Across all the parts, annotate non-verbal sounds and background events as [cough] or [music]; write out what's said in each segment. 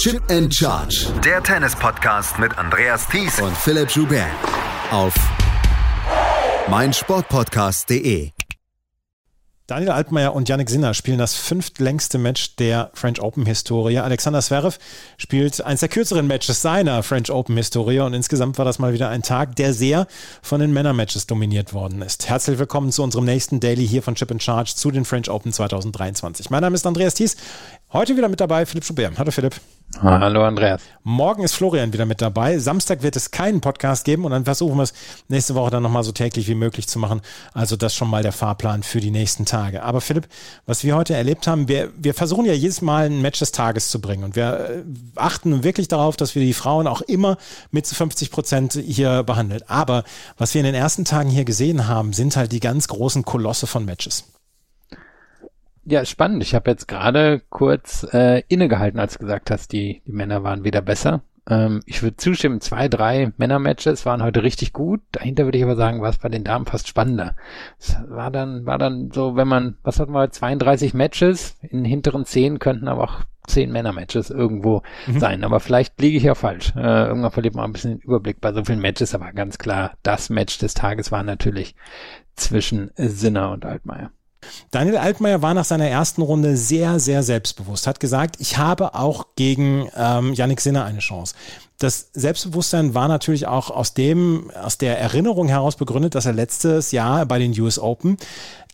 Chip and Charge. Der Tennis-Podcast mit Andreas Thies und Philipp Joubert. Auf meinsportpodcast.de. Daniel Altmaier und Yannick Sinner spielen das fünftlängste Match der French Open Historie. Alexander Zverev spielt eines der kürzeren Matches seiner French Open Historie und insgesamt war das mal wieder ein Tag, der sehr von den Männermatches dominiert worden ist. Herzlich willkommen zu unserem nächsten Daily hier von Chip in Charge zu den French Open 2023. Mein Name ist Andreas Thies. Heute wieder mit dabei Philipp Schubert. Hallo Philipp. Hallo Andreas. Morgen ist Florian wieder mit dabei. Samstag wird es keinen Podcast geben und dann versuchen wir es nächste Woche dann nochmal so täglich wie möglich zu machen. Also das schon mal der Fahrplan für die nächsten Tage. Aber Philipp, was wir heute erlebt haben, wir, wir versuchen ja jedes Mal ein Match des Tages zu bringen und wir äh, achten wirklich darauf, dass wir die Frauen auch immer mit zu 50 Prozent hier behandeln. Aber was wir in den ersten Tagen hier gesehen haben, sind halt die ganz großen Kolosse von Matches. Ja, spannend. Ich habe jetzt gerade kurz äh, innegehalten, als du gesagt hast, die, die Männer waren wieder besser. Ähm, ich würde zustimmen, zwei, drei Männermatches waren heute richtig gut. Dahinter würde ich aber sagen, war es bei den Damen fast spannender. Es war dann, war dann so, wenn man, was hatten wir, 32 Matches, in hinteren zehn könnten aber auch zehn Männermatches irgendwo mhm. sein. Aber vielleicht liege ich ja falsch. Äh, irgendwann verliert man ein bisschen den Überblick bei so vielen Matches, aber ganz klar, das Match des Tages war natürlich zwischen Sinner und Altmaier. Daniel Altmaier war nach seiner ersten Runde sehr, sehr selbstbewusst, hat gesagt, ich habe auch gegen ähm, Yannick Sinner eine Chance. Das Selbstbewusstsein war natürlich auch aus dem, aus der Erinnerung heraus begründet, dass er letztes Jahr bei den US Open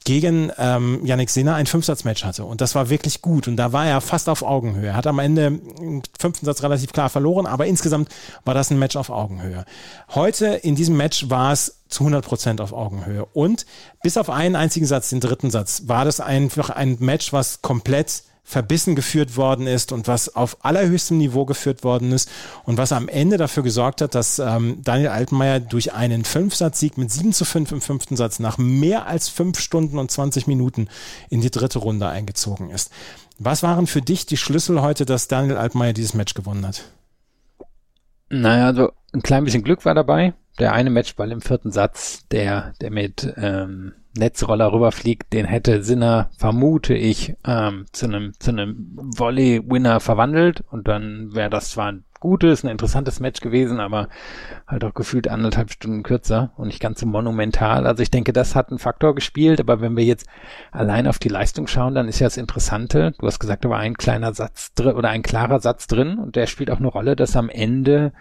gegen ähm, Yannick Sinner ein Fünfsatzmatch hatte. Und das war wirklich gut. Und da war er fast auf Augenhöhe. Hat am Ende im fünften Satz relativ klar verloren, aber insgesamt war das ein Match auf Augenhöhe. Heute in diesem Match war es zu 100 Prozent auf Augenhöhe. Und bis auf einen einzigen Satz, den dritten Satz, war das einfach ein Match, was komplett verbissen geführt worden ist und was auf allerhöchstem Niveau geführt worden ist und was am Ende dafür gesorgt hat, dass ähm, Daniel Altenmeier durch einen Fünfsatzsieg mit 7 zu 5 im fünften Satz nach mehr als fünf Stunden und 20 Minuten in die dritte Runde eingezogen ist. Was waren für dich die Schlüssel heute, dass Daniel Altmaier dieses Match gewonnen hat? Naja, also ein klein bisschen Glück war dabei. Der eine Matchball im vierten Satz, der, der mit ähm, Netzroller rüberfliegt, den hätte Sinner, vermute ich, ähm, zu einem zu einem Volley-Winner verwandelt und dann wäre das zwar ein gutes, ein interessantes Match gewesen, aber halt auch gefühlt anderthalb Stunden kürzer und nicht ganz so monumental. Also ich denke, das hat einen Faktor gespielt, aber wenn wir jetzt allein auf die Leistung schauen, dann ist ja das Interessante, du hast gesagt, da war ein kleiner Satz drin oder ein klarer Satz drin und der spielt auch eine Rolle, dass am Ende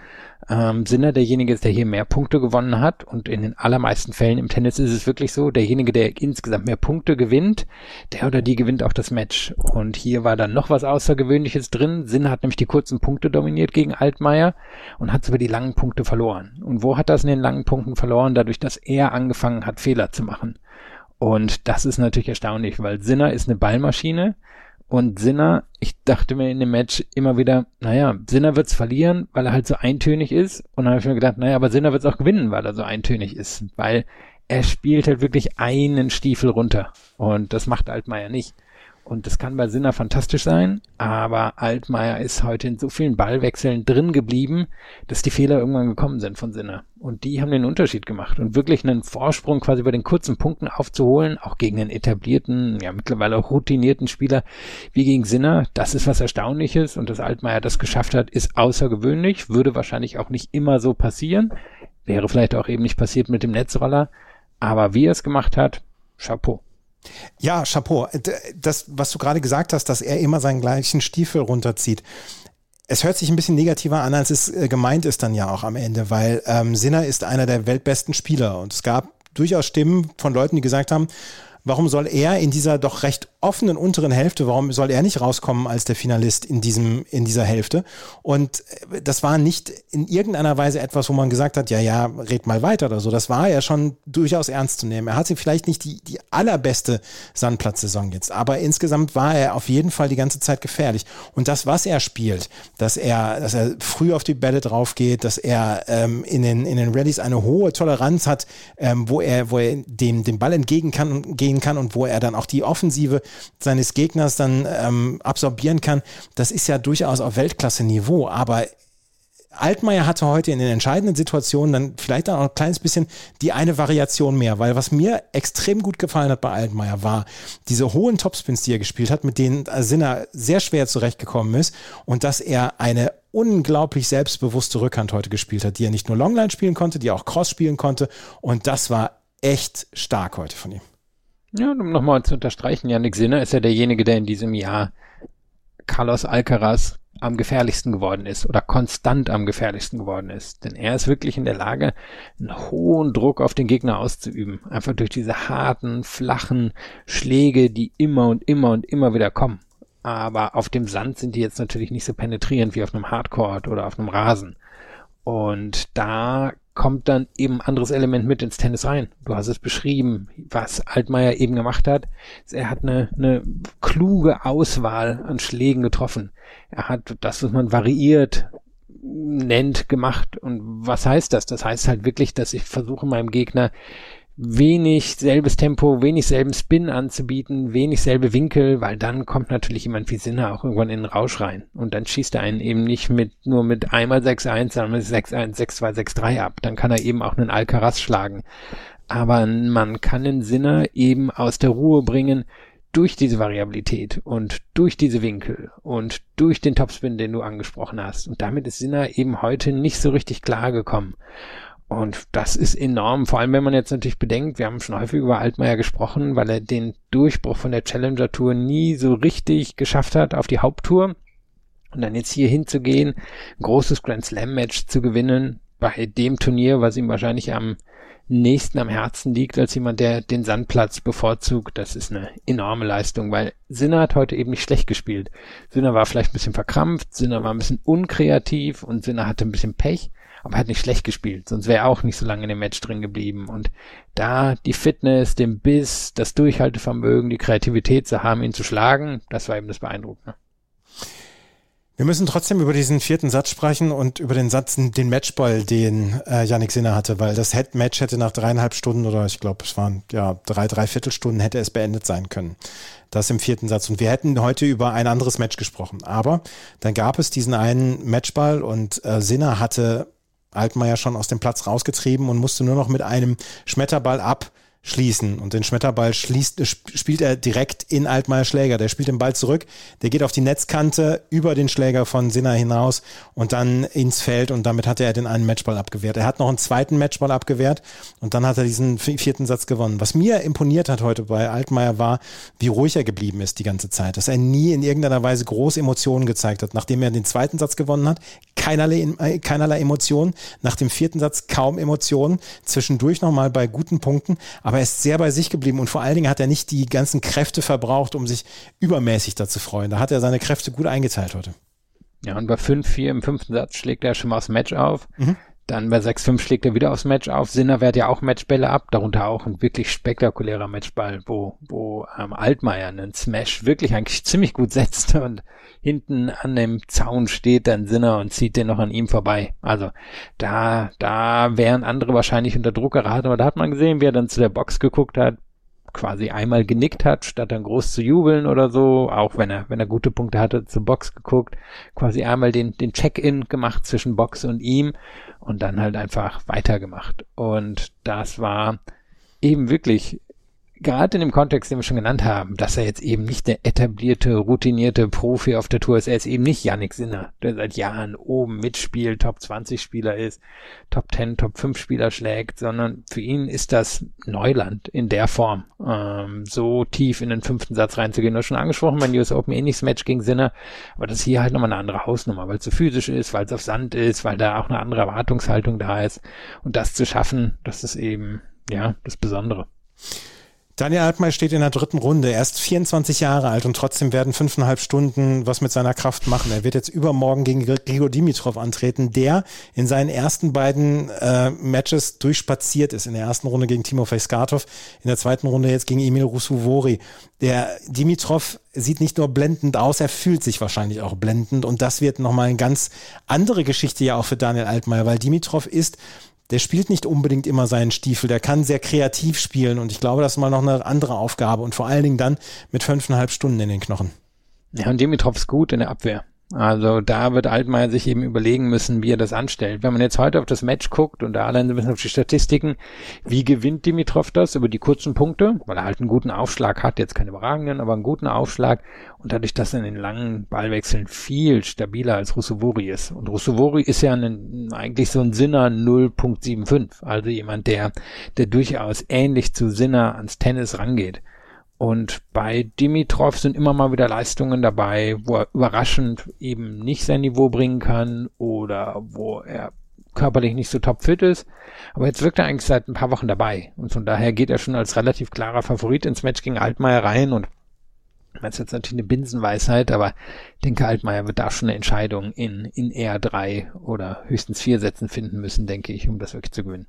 ähm, Sinner derjenige ist, der hier mehr Punkte gewonnen hat. Und in den allermeisten Fällen im Tennis ist es wirklich so, derjenige, der insgesamt mehr Punkte gewinnt, der oder die gewinnt auch das Match. Und hier war dann noch was Außergewöhnliches drin. Sinner hat nämlich die kurzen Punkte dominiert gegen Altmaier und hat sogar die langen Punkte verloren. Und wo hat das in den langen Punkten verloren? Dadurch, dass er angefangen hat, Fehler zu machen. Und das ist natürlich erstaunlich, weil Sinner ist eine Ballmaschine und Sinner, ich dachte mir in dem Match immer wieder, naja, Sinner wird's verlieren, weil er halt so eintönig ist. Und dann habe ich mir gedacht, naja, aber Sinner wird's auch gewinnen, weil er so eintönig ist. Weil er spielt halt wirklich einen Stiefel runter. Und das macht Altmaier nicht. Und das kann bei Sinner fantastisch sein, aber Altmaier ist heute in so vielen Ballwechseln drin geblieben, dass die Fehler irgendwann gekommen sind von Sinner. Und die haben den Unterschied gemacht. Und wirklich einen Vorsprung quasi bei den kurzen Punkten aufzuholen, auch gegen einen etablierten, ja mittlerweile auch routinierten Spieler wie gegen Sinner, das ist was Erstaunliches. Und dass Altmaier das geschafft hat, ist außergewöhnlich, würde wahrscheinlich auch nicht immer so passieren. Wäre vielleicht auch eben nicht passiert mit dem Netzroller. Aber wie er es gemacht hat, Chapeau. Ja, Chapeau. Das, was du gerade gesagt hast, dass er immer seinen gleichen Stiefel runterzieht. Es hört sich ein bisschen negativer an, als es äh, gemeint ist dann ja auch am Ende, weil ähm, Sinner ist einer der weltbesten Spieler und es gab durchaus Stimmen von Leuten, die gesagt haben, warum soll er in dieser doch recht offenen unteren Hälfte, warum soll er nicht rauskommen als der Finalist in diesem, in dieser Hälfte? Und äh, das war nicht in irgendeiner Weise etwas, wo man gesagt hat, ja, ja, red mal weiter oder so. Das war ja schon durchaus ernst zu nehmen. Er hatte vielleicht nicht die, die allerbeste Sandplatzsaison jetzt, aber insgesamt war er auf jeden Fall die ganze Zeit gefährlich. Und das, was er spielt, dass er, dass er früh auf die Bälle drauf geht, dass er ähm, in den, in den Rallyes eine hohe Toleranz hat, ähm, wo er, wo er dem, dem Ball entgegen kann, gehen kann und wo er dann auch die Offensive seines Gegners dann ähm, absorbieren kann, das ist ja durchaus auf Weltklasse-Niveau. Aber Altmaier hatte heute in den entscheidenden Situationen dann vielleicht auch ein kleines bisschen die eine Variation mehr, weil was mir extrem gut gefallen hat bei Altmaier war diese hohen Topspins, die er gespielt hat, mit denen Sinner sehr schwer zurechtgekommen ist und dass er eine unglaublich selbstbewusste Rückhand heute gespielt hat, die er nicht nur Longline spielen konnte, die er auch Cross spielen konnte und das war echt stark heute von ihm. Ja, um nochmal zu unterstreichen, Yannick Sinner ist ja derjenige, der in diesem Jahr Carlos Alcaraz am gefährlichsten geworden ist oder konstant am gefährlichsten geworden ist. Denn er ist wirklich in der Lage, einen hohen Druck auf den Gegner auszuüben. Einfach durch diese harten, flachen Schläge, die immer und immer und immer wieder kommen. Aber auf dem Sand sind die jetzt natürlich nicht so penetrierend wie auf einem Hardcore oder auf einem Rasen. Und da kommt dann eben ein anderes Element mit ins Tennis rein. Du hast es beschrieben, was Altmaier eben gemacht hat. Er hat eine, eine kluge Auswahl an Schlägen getroffen. Er hat das, was man variiert nennt, gemacht. Und was heißt das? Das heißt halt wirklich, dass ich versuche, meinem Gegner wenig selbes Tempo, wenig selben Spin anzubieten, wenig selbe Winkel, weil dann kommt natürlich jemand wie Sinner auch irgendwann in den Rausch rein. Und dann schießt er einen eben nicht mit, nur mit einmal 6-1, sondern mit 6-1, 6-2, 6-3 ab. Dann kann er eben auch einen Alcaraz schlagen. Aber man kann den Sinner eben aus der Ruhe bringen durch diese Variabilität und durch diese Winkel und durch den Topspin, den du angesprochen hast. Und damit ist Sinner eben heute nicht so richtig klar gekommen. Und das ist enorm, vor allem wenn man jetzt natürlich bedenkt, wir haben schon häufig über Altmaier gesprochen, weil er den Durchbruch von der Challenger Tour nie so richtig geschafft hat auf die Haupttour. Und dann jetzt hier hinzugehen, ein großes Grand Slam Match zu gewinnen bei dem Turnier, was ihm wahrscheinlich am nächsten am Herzen liegt als jemand, der den Sandplatz bevorzugt, das ist eine enorme Leistung, weil Sinner hat heute eben nicht schlecht gespielt. Sinner war vielleicht ein bisschen verkrampft, Sinner war ein bisschen unkreativ und Sinner hatte ein bisschen Pech aber er hat nicht schlecht gespielt, sonst wäre er auch nicht so lange in dem Match drin geblieben. Und da die Fitness, den Biss, das Durchhaltevermögen, die Kreativität zu haben, ihn zu schlagen, das war eben das Beeindruckende. Wir müssen trotzdem über diesen vierten Satz sprechen und über den Satz, den Matchball, den äh, Yannick Sinner hatte, weil das Head Match hätte nach dreieinhalb Stunden oder ich glaube, es waren ja drei, drei Viertelstunden hätte es beendet sein können. Das im vierten Satz. Und wir hätten heute über ein anderes Match gesprochen. Aber dann gab es diesen einen Matchball und äh, Sinner hatte Altmaier schon aus dem Platz rausgetrieben und musste nur noch mit einem Schmetterball ab schließen. Und den Schmetterball schließt, äh, spielt er direkt in Altmaier Schläger. Der spielt den Ball zurück, der geht auf die Netzkante über den Schläger von Sinner hinaus und dann ins Feld und damit hatte er den einen Matchball abgewehrt. Er hat noch einen zweiten Matchball abgewehrt und dann hat er diesen vierten Satz gewonnen. Was mir imponiert hat heute bei Altmaier war, wie ruhig er geblieben ist die ganze Zeit, dass er nie in irgendeiner Weise große Emotionen gezeigt hat. Nachdem er den zweiten Satz gewonnen hat, keinerlei, äh, keinerlei Emotionen. Nach dem vierten Satz kaum Emotionen. Zwischendurch nochmal bei guten Punkten, aber aber er ist sehr bei sich geblieben und vor allen Dingen hat er nicht die ganzen Kräfte verbraucht, um sich übermäßig dazu freuen. Da hat er seine Kräfte gut eingeteilt heute. Ja, und bei 5-4 im fünften Satz schlägt er schon mal aufs Match auf. Mhm. Dann bei 6-5 schlägt er wieder aufs Match auf. Sinner wehrt ja auch Matchbälle ab, darunter auch ein wirklich spektakulärer Matchball, wo, wo ähm, Altmaier einen Smash wirklich eigentlich ziemlich gut setzt und hinten an dem Zaun steht dann Sinner und zieht den noch an ihm vorbei. Also da, da wären andere wahrscheinlich unter Druck geraten, aber da hat man gesehen, wie er dann zu der Box geguckt hat, quasi einmal genickt hat, statt dann groß zu jubeln oder so, auch wenn er, wenn er gute Punkte hatte, zur Box geguckt, quasi einmal den, den Check-in gemacht zwischen Box und ihm und dann halt einfach weitergemacht. Und das war eben wirklich gerade in dem Kontext, den wir schon genannt haben, dass er jetzt eben nicht der etablierte, routinierte Profi auf der Tour ist. Er ist eben nicht Yannick Sinner, der seit Jahren oben mitspielt, Top 20 Spieler ist, Top 10, Top 5 Spieler schlägt, sondern für ihn ist das Neuland in der Form, ähm, so tief in den fünften Satz reinzugehen. Du hast schon angesprochen, mein US Open ähnliches Match gegen Sinner, aber das ist hier halt nochmal eine andere Hausnummer, weil es so physisch ist, weil es auf Sand ist, weil da auch eine andere Erwartungshaltung da ist. Und das zu schaffen, das ist eben, ja, das Besondere. Daniel Altmaier steht in der dritten Runde. Er ist 24 Jahre alt und trotzdem werden fünfeinhalb Stunden was mit seiner Kraft machen. Er wird jetzt übermorgen gegen Grigor Dimitrov antreten, der in seinen ersten beiden äh, Matches durchspaziert ist. In der ersten Runde gegen Timofey Skatov, in der zweiten Runde jetzt gegen Emil Rusuvori. Der Dimitrov sieht nicht nur blendend aus, er fühlt sich wahrscheinlich auch blendend und das wird nochmal eine ganz andere Geschichte ja auch für Daniel Altmaier, weil Dimitrov ist der spielt nicht unbedingt immer seinen Stiefel, der kann sehr kreativ spielen und ich glaube, das ist mal noch eine andere Aufgabe und vor allen Dingen dann mit fünfeinhalb Stunden in den Knochen. Ja, und Dimitrov ist gut in der Abwehr. Also da wird Altmaier sich eben überlegen müssen, wie er das anstellt. Wenn man jetzt heute auf das Match guckt und da allein ein bisschen auf die Statistiken, wie gewinnt Dimitrov das über die kurzen Punkte, weil er halt einen guten Aufschlag hat, jetzt keinen überragenden, aber einen guten Aufschlag und dadurch, dass er in den langen Ballwechseln viel stabiler als Russovori ist. Und Russovori ist ja ein, eigentlich so ein Sinner 0.75, also jemand, der, der durchaus ähnlich zu Sinner ans Tennis rangeht. Und bei Dimitrov sind immer mal wieder Leistungen dabei, wo er überraschend eben nicht sein Niveau bringen kann oder wo er körperlich nicht so topfit ist. Aber jetzt wirkt er eigentlich seit ein paar Wochen dabei. Und von daher geht er schon als relativ klarer Favorit ins Match gegen Altmaier rein und das ist jetzt natürlich eine Binsenweisheit, aber ich denke, Altmaier wird da schon eine Entscheidung in, in eher drei oder höchstens vier Sätzen finden müssen, denke ich, um das wirklich zu gewinnen.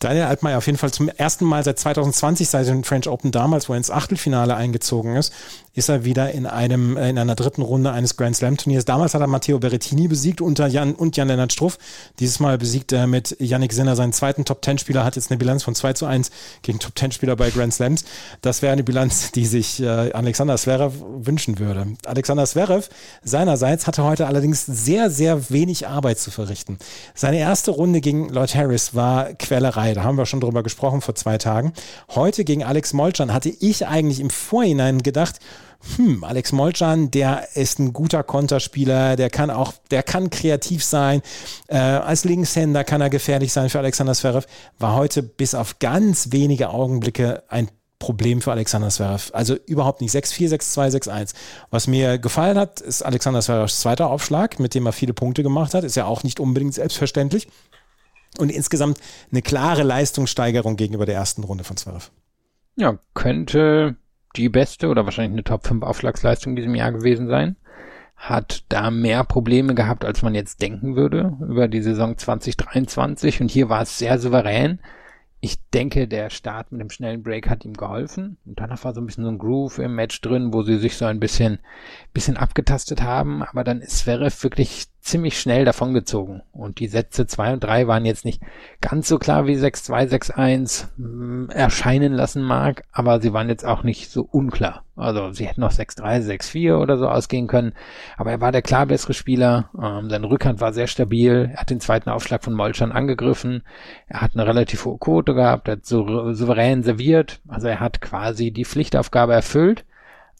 Daniel Altmaier auf jeden Fall zum ersten Mal seit 2020, seit dem French Open damals, wo er ins Achtelfinale eingezogen ist, ist er wieder in einem, äh, in einer dritten Runde eines Grand Slam Turniers. Damals hat er Matteo Berrettini besiegt unter Jan und Jan-Lennart Struff. Dieses Mal besiegt er mit Yannick Sinner seinen zweiten Top Ten Spieler, hat jetzt eine Bilanz von 2 zu 1 gegen Top Ten Spieler bei Grand Slams. Das wäre eine Bilanz, die sich äh, Alexander Zverev wünschen würde. Alexander Zverev seinerseits hatte heute allerdings sehr, sehr wenig Arbeit zu verrichten. Seine erste Runde gegen Lloyd Harris war Quälerei. Da haben wir schon drüber gesprochen vor zwei Tagen. Heute gegen Alex Molchan hatte ich eigentlich im Vorhinein gedacht, hm, Alex Molchan, der ist ein guter Konterspieler, der kann auch, der kann kreativ sein. Äh, als Linkshänder kann er gefährlich sein für Alexander Zverev. War heute bis auf ganz wenige Augenblicke ein Problem für Alexander Zverev. Also überhaupt nicht 6-4, 6-2, 6-1. Was mir gefallen hat, ist Alexander Zverevs zweiter Aufschlag, mit dem er viele Punkte gemacht hat. Ist ja auch nicht unbedingt selbstverständlich. Und insgesamt eine klare Leistungssteigerung gegenüber der ersten Runde von Zverev. Ja, könnte die beste oder wahrscheinlich eine Top 5 Aufschlagsleistung in diesem Jahr gewesen sein. Hat da mehr Probleme gehabt, als man jetzt denken würde über die Saison 2023. Und hier war es sehr souverän ich denke, der Start mit dem schnellen Break hat ihm geholfen. Und danach war so ein bisschen so ein Groove im Match drin, wo sie sich so ein bisschen, bisschen abgetastet haben. Aber dann ist Zverev wirklich ziemlich schnell davongezogen. Und die Sätze zwei und drei waren jetzt nicht ganz so klar wie 6-2, 6-1 hm, erscheinen lassen mag, aber sie waren jetzt auch nicht so unklar. Also sie hätten noch 6-3, 6-4 oder so ausgehen können. Aber er war der klar bessere Spieler. Ähm, seine Rückhand war sehr stabil. Er hat den zweiten Aufschlag von Molchan angegriffen. Er hat eine relativ hohe Quote gehabt. Er hat so souverän serviert. Also er hat quasi die Pflichtaufgabe erfüllt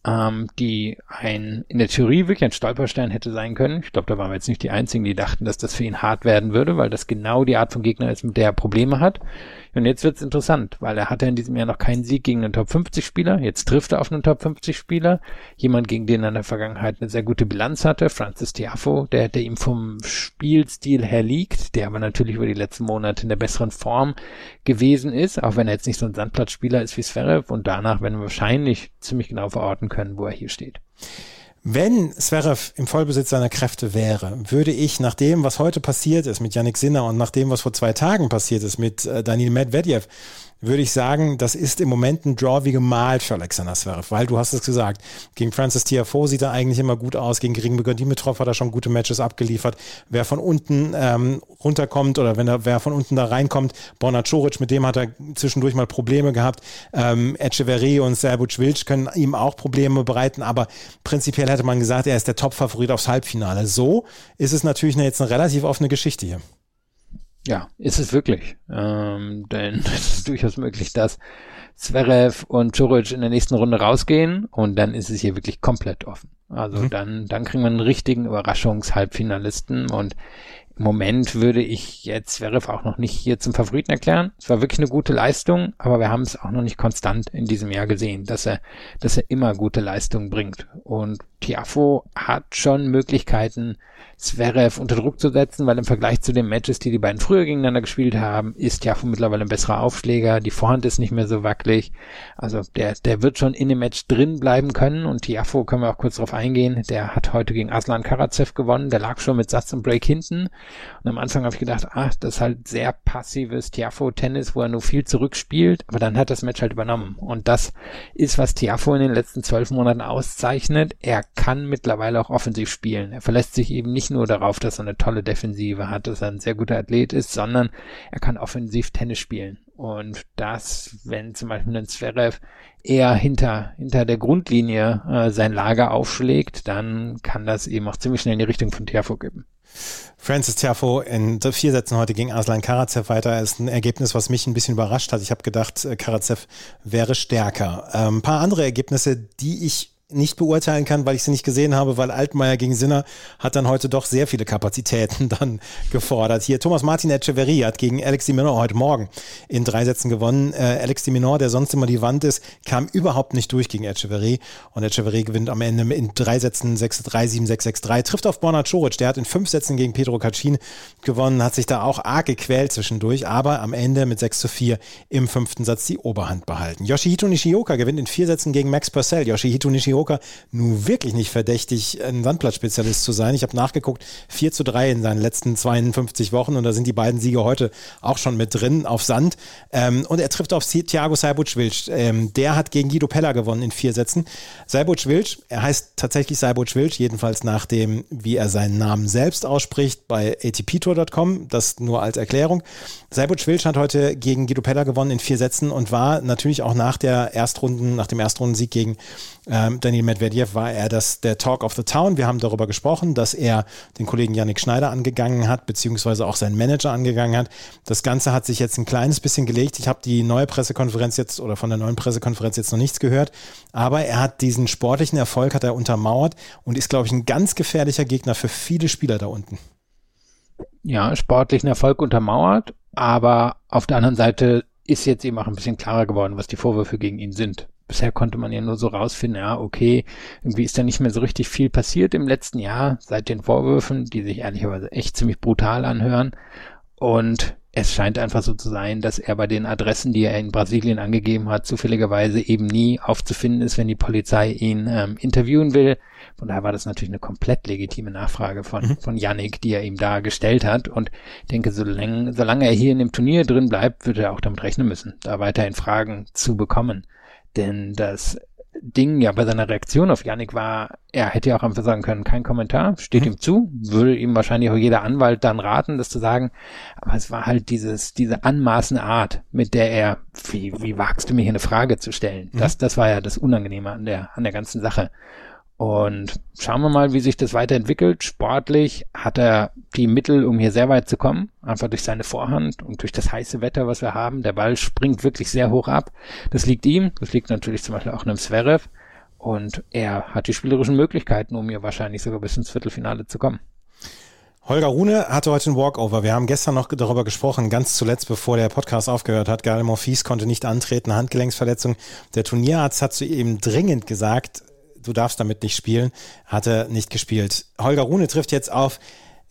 ähm, die ein in der Theorie wirklich ein Stolperstein hätte sein können. Ich glaube, da waren wir jetzt nicht die Einzigen, die dachten, dass das für ihn hart werden würde, weil das genau die Art von Gegner ist, mit der er Probleme hat. Und jetzt wird's interessant, weil er hatte in diesem Jahr noch keinen Sieg gegen einen Top 50 Spieler. Jetzt trifft er auf einen Top 50 Spieler. Jemand, gegen den er in der Vergangenheit eine sehr gute Bilanz hatte, Francis Tiafo, der, der ihm vom Spielstil her liegt, der aber natürlich über die letzten Monate in der besseren Form gewesen ist, auch wenn er jetzt nicht so ein Sandplatzspieler ist wie Zverev und danach werden wir wahrscheinlich ziemlich genau verorten können, wo er hier steht. Wenn Zverev im Vollbesitz seiner Kräfte wäre, würde ich nach dem, was heute passiert ist mit Yannick Sinner und nach dem, was vor zwei Tagen passiert ist mit äh, Daniel Medvedev, würde ich sagen, das ist im Moment ein Draw wie gemalt für Alexander Zverev, weil du hast es gesagt, gegen Francis Tiafoe sieht er eigentlich immer gut aus, gegen Ringbegger Dimitrov hat er schon gute Matches abgeliefert. Wer von unten ähm, runterkommt oder wenn er, wer von unten da reinkommt, Borna Coric, mit dem hat er zwischendurch mal Probleme gehabt. Ähm, Echeverry und Serbuc Wilc können ihm auch Probleme bereiten, aber prinzipiell hätte man gesagt, er ist der Top-Favorit aufs Halbfinale. So ist es natürlich jetzt eine relativ offene Geschichte hier. Ja, ist es wirklich. Ähm, denn [laughs] es ist durchaus möglich, dass Zverev und Curic in der nächsten Runde rausgehen und dann ist es hier wirklich komplett offen. Also mhm. dann, dann kriegen wir einen richtigen Überraschungshalbfinalisten und im Moment würde ich jetzt Zverev auch noch nicht hier zum Favoriten erklären. Es war wirklich eine gute Leistung, aber wir haben es auch noch nicht konstant in diesem Jahr gesehen, dass er, dass er immer gute Leistungen bringt. Und Tiafo hat schon Möglichkeiten, Zverev unter Druck zu setzen, weil im Vergleich zu den Matches, die die beiden früher gegeneinander gespielt haben, ist Tiafo mittlerweile ein besserer Aufschläger, die Vorhand ist nicht mehr so wackelig, also der, der wird schon in dem Match drin bleiben können und Tiafo können wir auch kurz drauf eingehen, der hat heute gegen Aslan Karatsev gewonnen, der lag schon mit Satz und Break hinten. Und am Anfang habe ich gedacht, ach, das ist halt sehr passives Tiafo-Tennis, wo er nur viel zurückspielt, aber dann hat das Match halt übernommen. Und das ist, was Tiafo in den letzten zwölf Monaten auszeichnet, er kann mittlerweile auch offensiv spielen, er verlässt sich eben nicht nur darauf, dass er eine tolle Defensive hat, dass er ein sehr guter Athlet ist, sondern er kann offensiv Tennis spielen. Und das, wenn zum Beispiel ein Zverev eher hinter, hinter der Grundlinie äh, sein Lager aufschlägt, dann kann das eben auch ziemlich schnell in die Richtung von Tiafo geben. Francis Tiafo in vier Sätzen heute gegen Aslan Karatsev weiter ist ein Ergebnis, was mich ein bisschen überrascht hat. Ich habe gedacht, äh, Karatsev wäre stärker. Ein ähm, paar andere Ergebnisse, die ich nicht beurteilen kann, weil ich sie nicht gesehen habe, weil Altmaier gegen Sinner hat dann heute doch sehr viele Kapazitäten [laughs] dann gefordert. Hier Thomas Martin Echeverry hat gegen Alex Diminor heute Morgen in drei Sätzen gewonnen. Äh, Alex Diminor, der sonst immer die Wand ist, kam überhaupt nicht durch gegen Echeverry und Echeverry gewinnt am Ende in drei Sätzen 6-3, 7-6, 6-3, trifft auf Borna Coric, der hat in fünf Sätzen gegen Pedro Cachin gewonnen, hat sich da auch arg gequält zwischendurch, aber am Ende mit 6 zu 4 im fünften Satz die Oberhand behalten. Yoshihito Nishioka gewinnt in vier Sätzen gegen Max Purcell. Yoshihito Nishioka Joker nun wirklich nicht verdächtig, ein Sandplatzspezialist zu sein. Ich habe nachgeguckt, 4 zu 3 in seinen letzten 52 Wochen und da sind die beiden Siege heute auch schon mit drin auf Sand. Ähm, und er trifft auf Thiago Seibuc-Wilsch. Ähm, der hat gegen Guido Pella gewonnen in vier Sätzen. Seibuc-Wilsch, er heißt tatsächlich Seibuc-Wilsch, jedenfalls nach dem, wie er seinen Namen selbst ausspricht, bei atptour.com. Das nur als Erklärung. Seibuc-Wilsch hat heute gegen Guido Pella gewonnen in vier Sätzen und war natürlich auch nach der Erstrunden, nach dem Erstrundensieg gegen ähm, Daniel Medvedev war er das, der Talk of the Town. Wir haben darüber gesprochen, dass er den Kollegen Yannick Schneider angegangen hat, beziehungsweise auch seinen Manager angegangen hat. Das Ganze hat sich jetzt ein kleines bisschen gelegt. Ich habe die neue Pressekonferenz jetzt oder von der neuen Pressekonferenz jetzt noch nichts gehört, aber er hat diesen sportlichen Erfolg hat er untermauert und ist, glaube ich, ein ganz gefährlicher Gegner für viele Spieler da unten. Ja, sportlichen Erfolg untermauert, aber auf der anderen Seite ist jetzt eben auch ein bisschen klarer geworden, was die Vorwürfe gegen ihn sind bisher konnte man ja nur so rausfinden, ja, okay, irgendwie ist da nicht mehr so richtig viel passiert im letzten Jahr seit den Vorwürfen, die sich ehrlicherweise echt ziemlich brutal anhören. Und es scheint einfach so zu sein, dass er bei den Adressen, die er in Brasilien angegeben hat, zufälligerweise eben nie aufzufinden ist, wenn die Polizei ihn ähm, interviewen will. Von daher war das natürlich eine komplett legitime Nachfrage von, mhm. von Yannick, die er ihm da gestellt hat. Und ich denke, solange, solange er hier in dem Turnier drin bleibt, wird er auch damit rechnen müssen, da weiterhin Fragen zu bekommen. Denn das Ding ja bei seiner Reaktion auf Yannick war, er hätte ja auch einfach sagen können, kein Kommentar, steht mhm. ihm zu, würde ihm wahrscheinlich auch jeder Anwalt dann raten, das zu sagen. Aber es war halt dieses, diese anmaßende Art, mit der er, wie, wie wagst du mir hier eine Frage zu stellen? Mhm. Das, das war ja das Unangenehme an der, an der ganzen Sache. Und schauen wir mal, wie sich das weiterentwickelt. Sportlich hat er die Mittel, um hier sehr weit zu kommen. Einfach durch seine Vorhand und durch das heiße Wetter, was wir haben. Der Ball springt wirklich sehr hoch ab. Das liegt ihm. Das liegt natürlich zum Beispiel auch einem Zverev. Und er hat die spielerischen Möglichkeiten, um hier wahrscheinlich sogar bis ins Viertelfinale zu kommen. Holger Rune hatte heute einen Walkover. Wir haben gestern noch darüber gesprochen, ganz zuletzt, bevor der Podcast aufgehört hat. Gael Monfils konnte nicht antreten, Handgelenksverletzung. Der Turnierarzt hat zu ihm dringend gesagt, du darfst damit nicht spielen, hat er nicht gespielt. Holger Rune trifft jetzt auf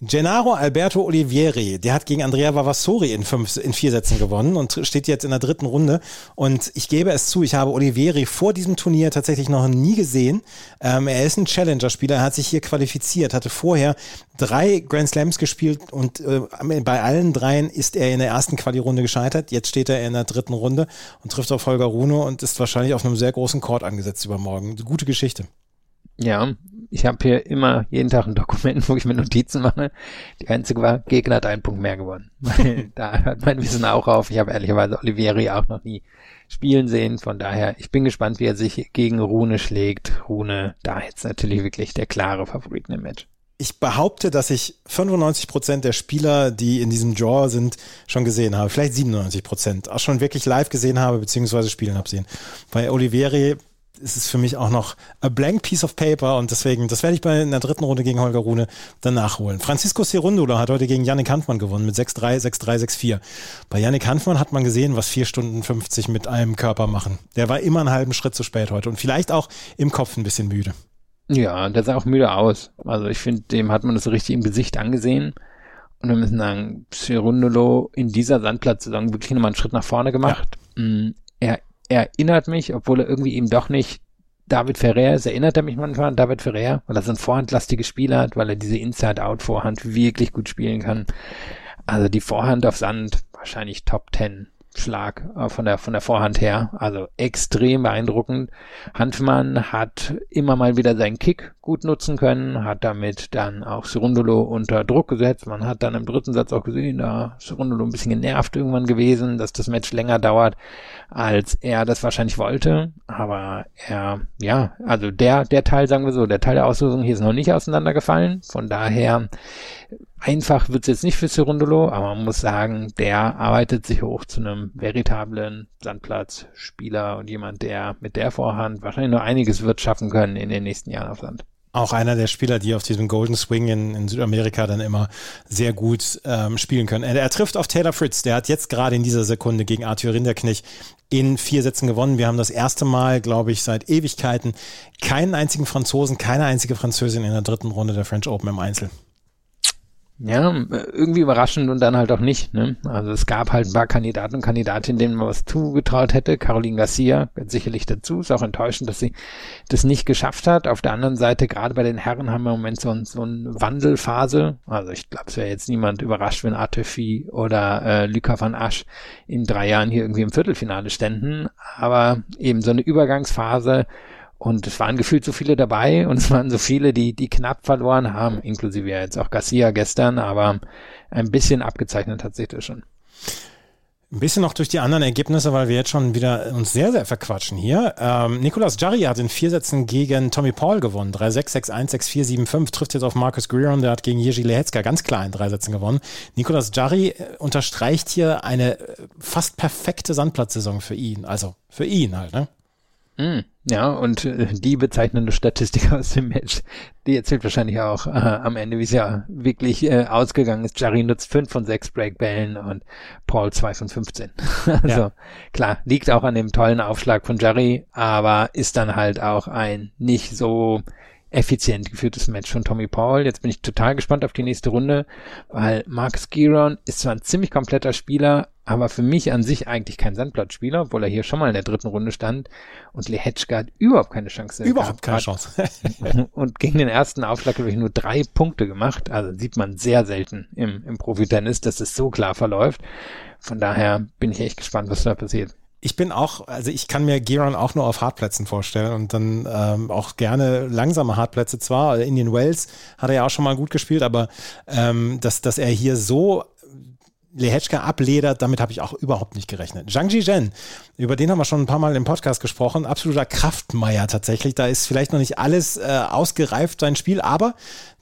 Gennaro Alberto Olivieri, der hat gegen Andrea Vavassori in, fünf, in vier Sätzen gewonnen und steht jetzt in der dritten Runde. Und ich gebe es zu, ich habe Olivieri vor diesem Turnier tatsächlich noch nie gesehen. Ähm, er ist ein Challenger-Spieler, er hat sich hier qualifiziert, hatte vorher drei Grand Slams gespielt und äh, bei allen dreien ist er in der ersten Quali-Runde gescheitert. Jetzt steht er in der dritten Runde und trifft auf Holger Rune und ist wahrscheinlich auf einem sehr großen Court angesetzt übermorgen. Gute Geschichte. Ja, ich habe hier immer jeden Tag ein Dokument, [laughs] wo ich mir Notizen mache. Die einzige war, Gegner hat einen Punkt mehr gewonnen. [laughs] da hört mein Wissen auch auf. Ich habe ehrlicherweise Olivieri auch noch nie spielen sehen. Von daher, ich bin gespannt, wie er sich gegen Rune schlägt. Rune, da jetzt natürlich wirklich der klare Favorit im Match. Ich behaupte, dass ich 95 Prozent der Spieler, die in diesem Draw sind, schon gesehen habe. Vielleicht 97 Prozent. Auch schon wirklich live gesehen habe, beziehungsweise spielen habe sehen. Bei Olivieri ist es für mich auch noch a blank piece of paper und deswegen, das werde ich bei in der dritten Runde gegen Holger Rune dann nachholen. Francisco Cerundolo hat heute gegen Yannick Hanfmann gewonnen mit 6-3, 6-3, 6-4. Bei Yannick Hanfmann hat man gesehen, was 4 Stunden 50 mit einem Körper machen. Der war immer einen halben Schritt zu spät heute und vielleicht auch im Kopf ein bisschen müde. Ja, der sah auch müde aus. Also ich finde, dem hat man das so richtig im Gesicht angesehen. Und wir müssen sagen, Cerundolo in dieser Sandplatzsaison wirklich nochmal einen Schritt nach vorne gemacht. Ja. Mm, er erinnert mich, obwohl er irgendwie eben doch nicht David Ferrer ist, erinnert er mich manchmal an David Ferrer, weil er so ein vorhandlastiges Spiel hat, weil er diese Inside-Out-Vorhand wirklich gut spielen kann. Also die Vorhand auf Sand, wahrscheinlich Top 10 Schlag äh, von der von der Vorhand her. Also extrem beeindruckend. Hanfmann hat immer mal wieder seinen Kick gut nutzen können, hat damit dann auch Cerundolo unter Druck gesetzt. Man hat dann im dritten Satz auch gesehen, da ist ein bisschen genervt irgendwann gewesen, dass das Match länger dauert, als er das wahrscheinlich wollte. Aber er, ja, also der der Teil, sagen wir so, der Teil der Auslösung hier ist noch nicht auseinandergefallen. Von daher Einfach wird es jetzt nicht für Cerundolo, aber man muss sagen, der arbeitet sich hoch zu einem veritablen Sandplatzspieler und jemand, der mit der Vorhand wahrscheinlich nur einiges wird schaffen können in den nächsten Jahren auf Sand. Auch einer der Spieler, die auf diesem Golden Swing in, in Südamerika dann immer sehr gut ähm, spielen können. Er, er, trifft auf Taylor Fritz, der hat jetzt gerade in dieser Sekunde gegen Arthur Rinderknich in vier Sätzen gewonnen. Wir haben das erste Mal, glaube ich, seit Ewigkeiten keinen einzigen Franzosen, keine einzige Französin in der dritten Runde der French Open im Einzel. Ja, irgendwie überraschend und dann halt auch nicht. Ne? Also es gab halt ein paar Kandidaten und Kandidatinnen, denen man was zugetraut hätte. Caroline Garcia gehört sicherlich dazu. Ist auch enttäuschend, dass sie das nicht geschafft hat. Auf der anderen Seite, gerade bei den Herren haben wir im Moment so, ein, so eine Wandelphase. Also ich glaube, es wäre jetzt niemand überrascht, wenn Artefi oder äh, Luca van Asch in drei Jahren hier irgendwie im Viertelfinale ständen. Aber eben so eine Übergangsphase, und es waren gefühlt so viele dabei und es waren so viele, die, die knapp verloren haben, inklusive ja jetzt auch Garcia gestern, aber ein bisschen abgezeichnet hat sich das schon. Ein bisschen noch durch die anderen Ergebnisse, weil wir jetzt schon wieder uns sehr, sehr verquatschen hier. Ähm, Nicolas Jarry hat in vier Sätzen gegen Tommy Paul gewonnen. 3-6, 6-1, 6-4, 7-5. Trifft jetzt auf Marcus Greeron, der hat gegen Jerzy Lehetzka ganz klar in drei Sätzen gewonnen. Nicolas Jarry äh, unterstreicht hier eine äh, fast perfekte Sandplatzsaison für ihn. Also für ihn halt, ne? Mm, ja, und äh, die bezeichnende Statistik aus dem Match, die erzählt wahrscheinlich auch äh, am Ende, wie es ja wirklich äh, ausgegangen ist. Jarry nutzt 5 von 6 Breakbällen und Paul 2 von 15. [laughs] also ja. klar, liegt auch an dem tollen Aufschlag von Jarry, aber ist dann halt auch ein nicht so effizient geführtes Match von Tommy Paul. Jetzt bin ich total gespannt auf die nächste Runde, weil Marcus Giron ist zwar ein ziemlich kompletter Spieler, aber für mich an sich eigentlich kein Sandplatzspieler, obwohl er hier schon mal in der dritten Runde stand und Lehetschka hat überhaupt keine Chance. Überhaupt keine Chance. [laughs] und gegen den ersten Aufschlag habe ich nur drei Punkte gemacht. Also sieht man sehr selten im, im Profitennis, dass es so klar verläuft. Von daher bin ich echt gespannt, was da passiert ich bin auch, also ich kann mir Geron auch nur auf Hartplätzen vorstellen und dann ähm, auch gerne langsame Hartplätze zwar. Indian Wells hat er ja auch schon mal gut gespielt, aber ähm, dass, dass er hier so Lehetschka abledert, damit habe ich auch überhaupt nicht gerechnet. Zhang Zhizhen, über den haben wir schon ein paar Mal im Podcast gesprochen, absoluter Kraftmeier tatsächlich. Da ist vielleicht noch nicht alles äh, ausgereift, sein Spiel, aber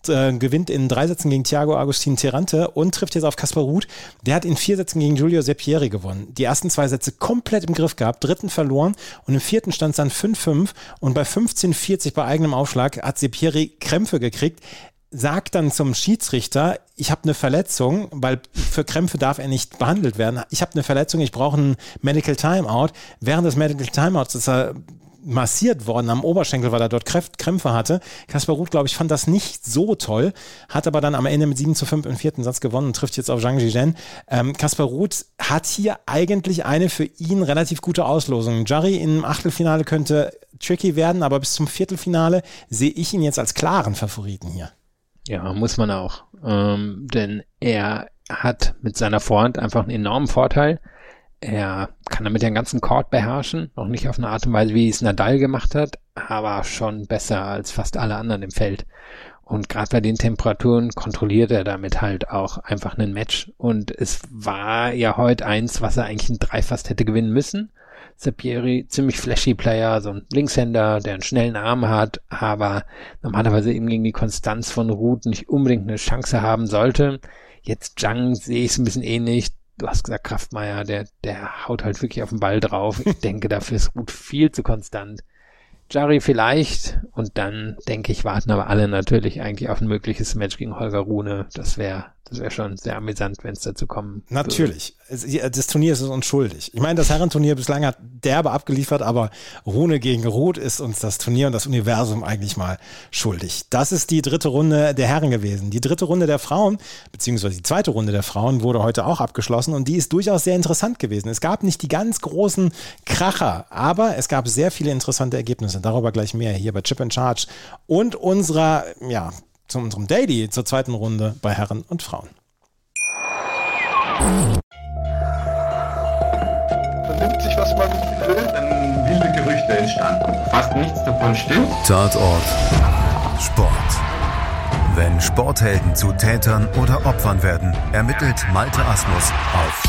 äh, gewinnt in drei Sätzen gegen Thiago Agustin Terrante und trifft jetzt auf Kaspar Ruth. Der hat in vier Sätzen gegen Giulio Seppieri gewonnen. Die ersten zwei Sätze komplett im Griff gehabt, dritten verloren und im vierten stand es dann 5-5 und bei 15-40 bei eigenem Aufschlag hat Seppieri Krämpfe gekriegt sagt dann zum Schiedsrichter, ich habe eine Verletzung, weil für Krämpfe darf er nicht behandelt werden. Ich habe eine Verletzung, ich brauche ein Medical Timeout. Während des Medical Timeouts ist er massiert worden am Oberschenkel, weil er dort Krämpfe hatte. Kaspar Ruth, glaube ich, fand das nicht so toll, hat aber dann am Ende mit 7 zu 5 im vierten Satz gewonnen und trifft jetzt auf Zhang Zhizhen. Ähm, Kaspar Ruth hat hier eigentlich eine für ihn relativ gute Auslosung. Jari im Achtelfinale könnte tricky werden, aber bis zum Viertelfinale sehe ich ihn jetzt als klaren Favoriten hier. Ja, muss man auch. Ähm, denn er hat mit seiner Vorhand einfach einen enormen Vorteil. Er kann damit den ganzen Court beherrschen, noch nicht auf eine Art und Weise, wie es Nadal gemacht hat, aber schon besser als fast alle anderen im Feld. Und gerade bei den Temperaturen kontrolliert er damit halt auch einfach einen Match. Und es war ja heute eins, was er eigentlich in drei fast hätte gewinnen müssen. Sapieri, ziemlich flashy Player, so ein Linkshänder, der einen schnellen Arm hat, aber normalerweise eben gegen die Konstanz von Ruth nicht unbedingt eine Chance haben sollte. Jetzt Zhang sehe ich es ein bisschen ähnlich. Du hast gesagt, Kraftmeier, der, der haut halt wirklich auf den Ball drauf. Ich [laughs] denke, dafür ist Ruth viel zu konstant. Jari vielleicht und dann denke ich, warten aber alle natürlich eigentlich auf ein mögliches Match gegen Holger Rune. Das wäre das wäre schon sehr amüsant, wenn es dazu kommen Natürlich. Würde. Das Turnier ist uns schuldig. Ich meine, das Herrenturnier bislang hat derbe abgeliefert, aber Rune gegen Rot ist uns das Turnier und das Universum eigentlich mal schuldig. Das ist die dritte Runde der Herren gewesen. Die dritte Runde der Frauen, beziehungsweise die zweite Runde der Frauen, wurde heute auch abgeschlossen und die ist durchaus sehr interessant gewesen. Es gab nicht die ganz großen Kracher, aber es gab sehr viele interessante Ergebnisse. Darüber gleich mehr hier bei Chip in Charge und unserer, ja, zu unserem Daily zur zweiten Runde bei Herren und Frauen. Vernimmt sich, was man will, dann wilde Gerüchte entstanden. Fast nichts davon stimmt. Tatort. Sport. Wenn Sporthelden zu Tätern oder Opfern werden, ermittelt Malte Asmus auf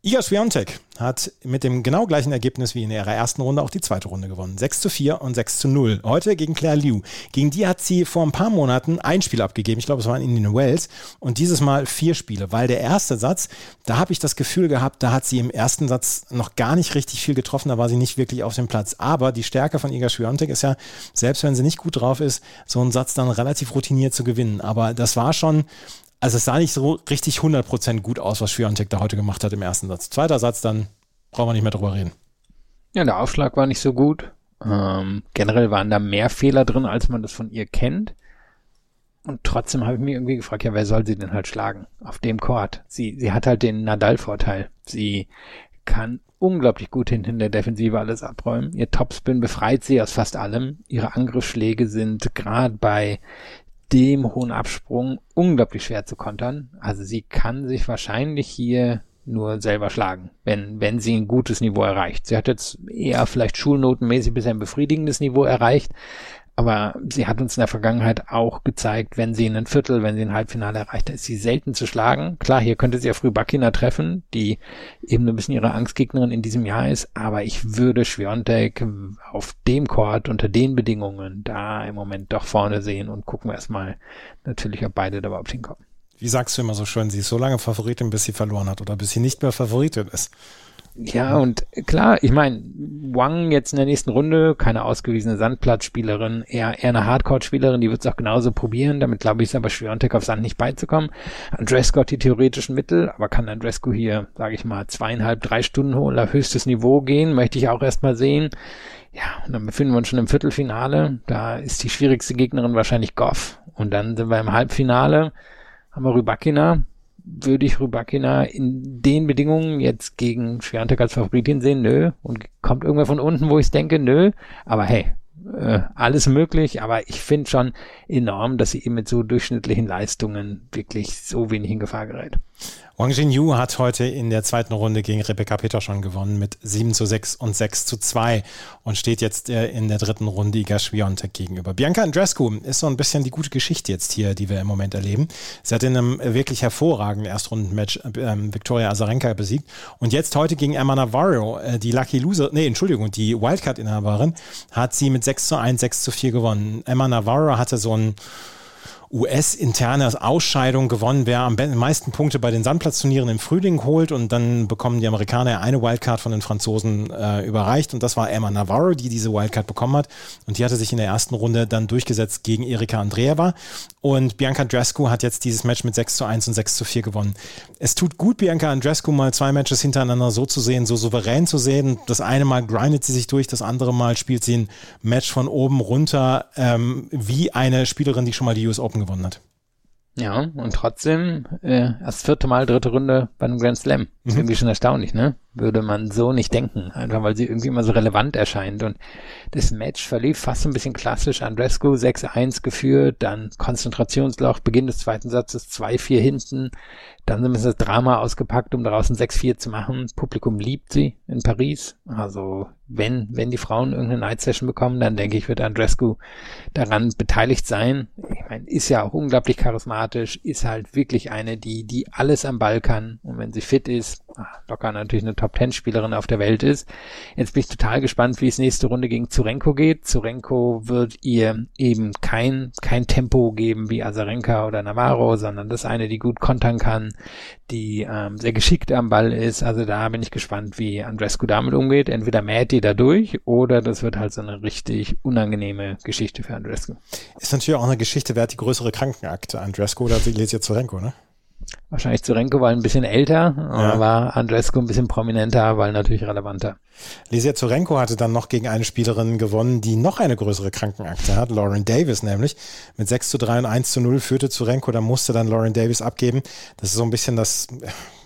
Iga Swiatek hat mit dem genau gleichen Ergebnis wie in ihrer ersten Runde auch die zweite Runde gewonnen. 6 zu 4 und 6 zu 0. Heute gegen Claire Liu. Gegen die hat sie vor ein paar Monaten ein Spiel abgegeben. Ich glaube, es war in Indian Wells. Und dieses Mal vier Spiele. Weil der erste Satz, da habe ich das Gefühl gehabt, da hat sie im ersten Satz noch gar nicht richtig viel getroffen. Da war sie nicht wirklich auf dem Platz. Aber die Stärke von Iga Swiatek ist ja, selbst wenn sie nicht gut drauf ist, so einen Satz dann relativ routiniert zu gewinnen. Aber das war schon also es sah nicht so richtig 100% gut aus, was Schwiontek da heute gemacht hat im ersten Satz. Zweiter Satz, dann brauchen wir nicht mehr drüber reden. Ja, der Aufschlag war nicht so gut. Ähm, generell waren da mehr Fehler drin, als man das von ihr kennt. Und trotzdem habe ich mich irgendwie gefragt, ja, wer soll sie denn halt schlagen? Auf dem Court. Sie, sie hat halt den Nadal-Vorteil. Sie kann unglaublich gut hinten der Defensive alles abräumen. Ihr Topspin befreit sie aus fast allem. Ihre Angriffsschläge sind gerade bei dem hohen Absprung unglaublich schwer zu kontern. Also sie kann sich wahrscheinlich hier nur selber schlagen, wenn, wenn sie ein gutes Niveau erreicht. Sie hat jetzt eher vielleicht schulnotenmäßig bisher ein befriedigendes Niveau erreicht, aber sie hat uns in der Vergangenheit auch gezeigt, wenn sie in ein Viertel, wenn sie ein Halbfinale erreicht, ist sie selten zu schlagen. Klar, hier könnte sie ja früh Bakina treffen, die eben ein bisschen ihre Angstgegnerin in diesem Jahr ist, aber ich würde Schwiontek auf dem Court unter den Bedingungen da im Moment doch vorne sehen und gucken wir erstmal natürlich, ob beide da überhaupt hinkommen. Wie sagst du immer so schön, sie ist so lange Favoritin, bis sie verloren hat oder bis sie nicht mehr Favoritin ist? Ja, und klar, ich meine, Wang jetzt in der nächsten Runde, keine ausgewiesene Sandplatzspielerin, eher, eher eine Hardcore-Spielerin, die wird es auch genauso probieren. Damit glaube ich, ist aber Schwiontek auf Sand nicht beizukommen. Andrescu hat die theoretischen Mittel, aber kann Andrescu hier, sage ich mal, zweieinhalb, drei Stunden hoch auf höchstes Niveau gehen, möchte ich auch erstmal sehen. Ja, und dann befinden wir uns schon im Viertelfinale. Da ist die schwierigste Gegnerin wahrscheinlich Goff. Und dann sind wir im Halbfinale, haben wir Rybakina, würde ich Rubakina in den Bedingungen jetzt gegen Schwerantek als Favoritin sehen? Nö. Und kommt irgendwer von unten, wo ich denke? Nö. Aber hey, äh, alles möglich, aber ich finde schon enorm, dass sie eben mit so durchschnittlichen Leistungen wirklich so wenig in Gefahr gerät. Wang Jinyu hat heute in der zweiten Runde gegen Rebecca Peter schon gewonnen mit 7 zu 6 und 6 zu 2 und steht jetzt äh, in der dritten Runde Iga Swiatek gegenüber. Bianca Andrescu ist so ein bisschen die gute Geschichte jetzt hier, die wir im Moment erleben. Sie hat in einem wirklich hervorragenden Erstrundenmatch äh, Victoria Azarenka besiegt und jetzt heute gegen Emma Navarro, äh, die Lucky Loser, nee, Entschuldigung, die Wildcard-Inhaberin, hat sie mit 6 zu 1, 6 zu 4 gewonnen. Emma Navarro hatte so ein US-interne Ausscheidung gewonnen, wer am meisten Punkte bei den Sandplatzturnieren im Frühling holt und dann bekommen die Amerikaner eine Wildcard von den Franzosen äh, überreicht und das war Emma Navarro, die diese Wildcard bekommen hat und die hatte sich in der ersten Runde dann durchgesetzt gegen Erika Andreeva und Bianca Andrescu hat jetzt dieses Match mit 6 zu 1 und 6 zu 4 gewonnen. Es tut gut, Bianca Andrescu mal zwei Matches hintereinander so zu sehen, so souverän zu sehen. Das eine Mal grindet sie sich durch, das andere Mal spielt sie ein Match von oben runter, ähm, wie eine Spielerin, die schon mal die US Open gewonnen hat. Ja, und trotzdem äh, das vierte Mal dritte Runde bei einem Grand Slam. Ist mhm. irgendwie schon erstaunlich, ne? Würde man so nicht denken. Einfach weil sie irgendwie immer so relevant erscheint. Und das Match verlief fast so ein bisschen klassisch. Andrescu 6-1 geführt, dann Konzentrationsloch, Beginn des zweiten Satzes 2-4 hinten, dann sind wir das Drama ausgepackt, um daraus ein 6-4 zu machen. Publikum liebt sie in Paris. Also wenn, wenn die Frauen irgendeine Night Session bekommen, dann denke ich, wird Andrescu daran beteiligt sein. Ich meine, ist ja auch unglaublich charismatisch, ist halt wirklich eine, die, die alles am Ball kann. Und wenn sie fit ist, locker natürlich eine Top-10-Spielerin auf der Welt ist. Jetzt bin ich total gespannt, wie es nächste Runde gegen Zurenko geht. Zurenko wird ihr eben kein, kein Tempo geben wie Azarenka oder Navarro, sondern das eine, die gut kontern kann, die ähm, sehr geschickt am Ball ist. Also da bin ich gespannt, wie Andrescu damit umgeht. Entweder mäht die da durch oder das wird halt so eine richtig unangenehme Geschichte für Andrescu. Ist natürlich auch eine Geschichte, wer hat die größere Krankenakte, Andrescu oder Silesio Zurenko, ne? Wahrscheinlich Zurenko war ein bisschen älter, ja. war Andrescu ein bisschen prominenter, weil natürlich relevanter. Lesia Zurenko hatte dann noch gegen eine Spielerin gewonnen, die noch eine größere Krankenakte hat, Lauren Davis nämlich. Mit 6 zu 3 und 1 zu 0 führte Zurenko, da musste dann Lauren Davis abgeben. Das ist so ein bisschen das,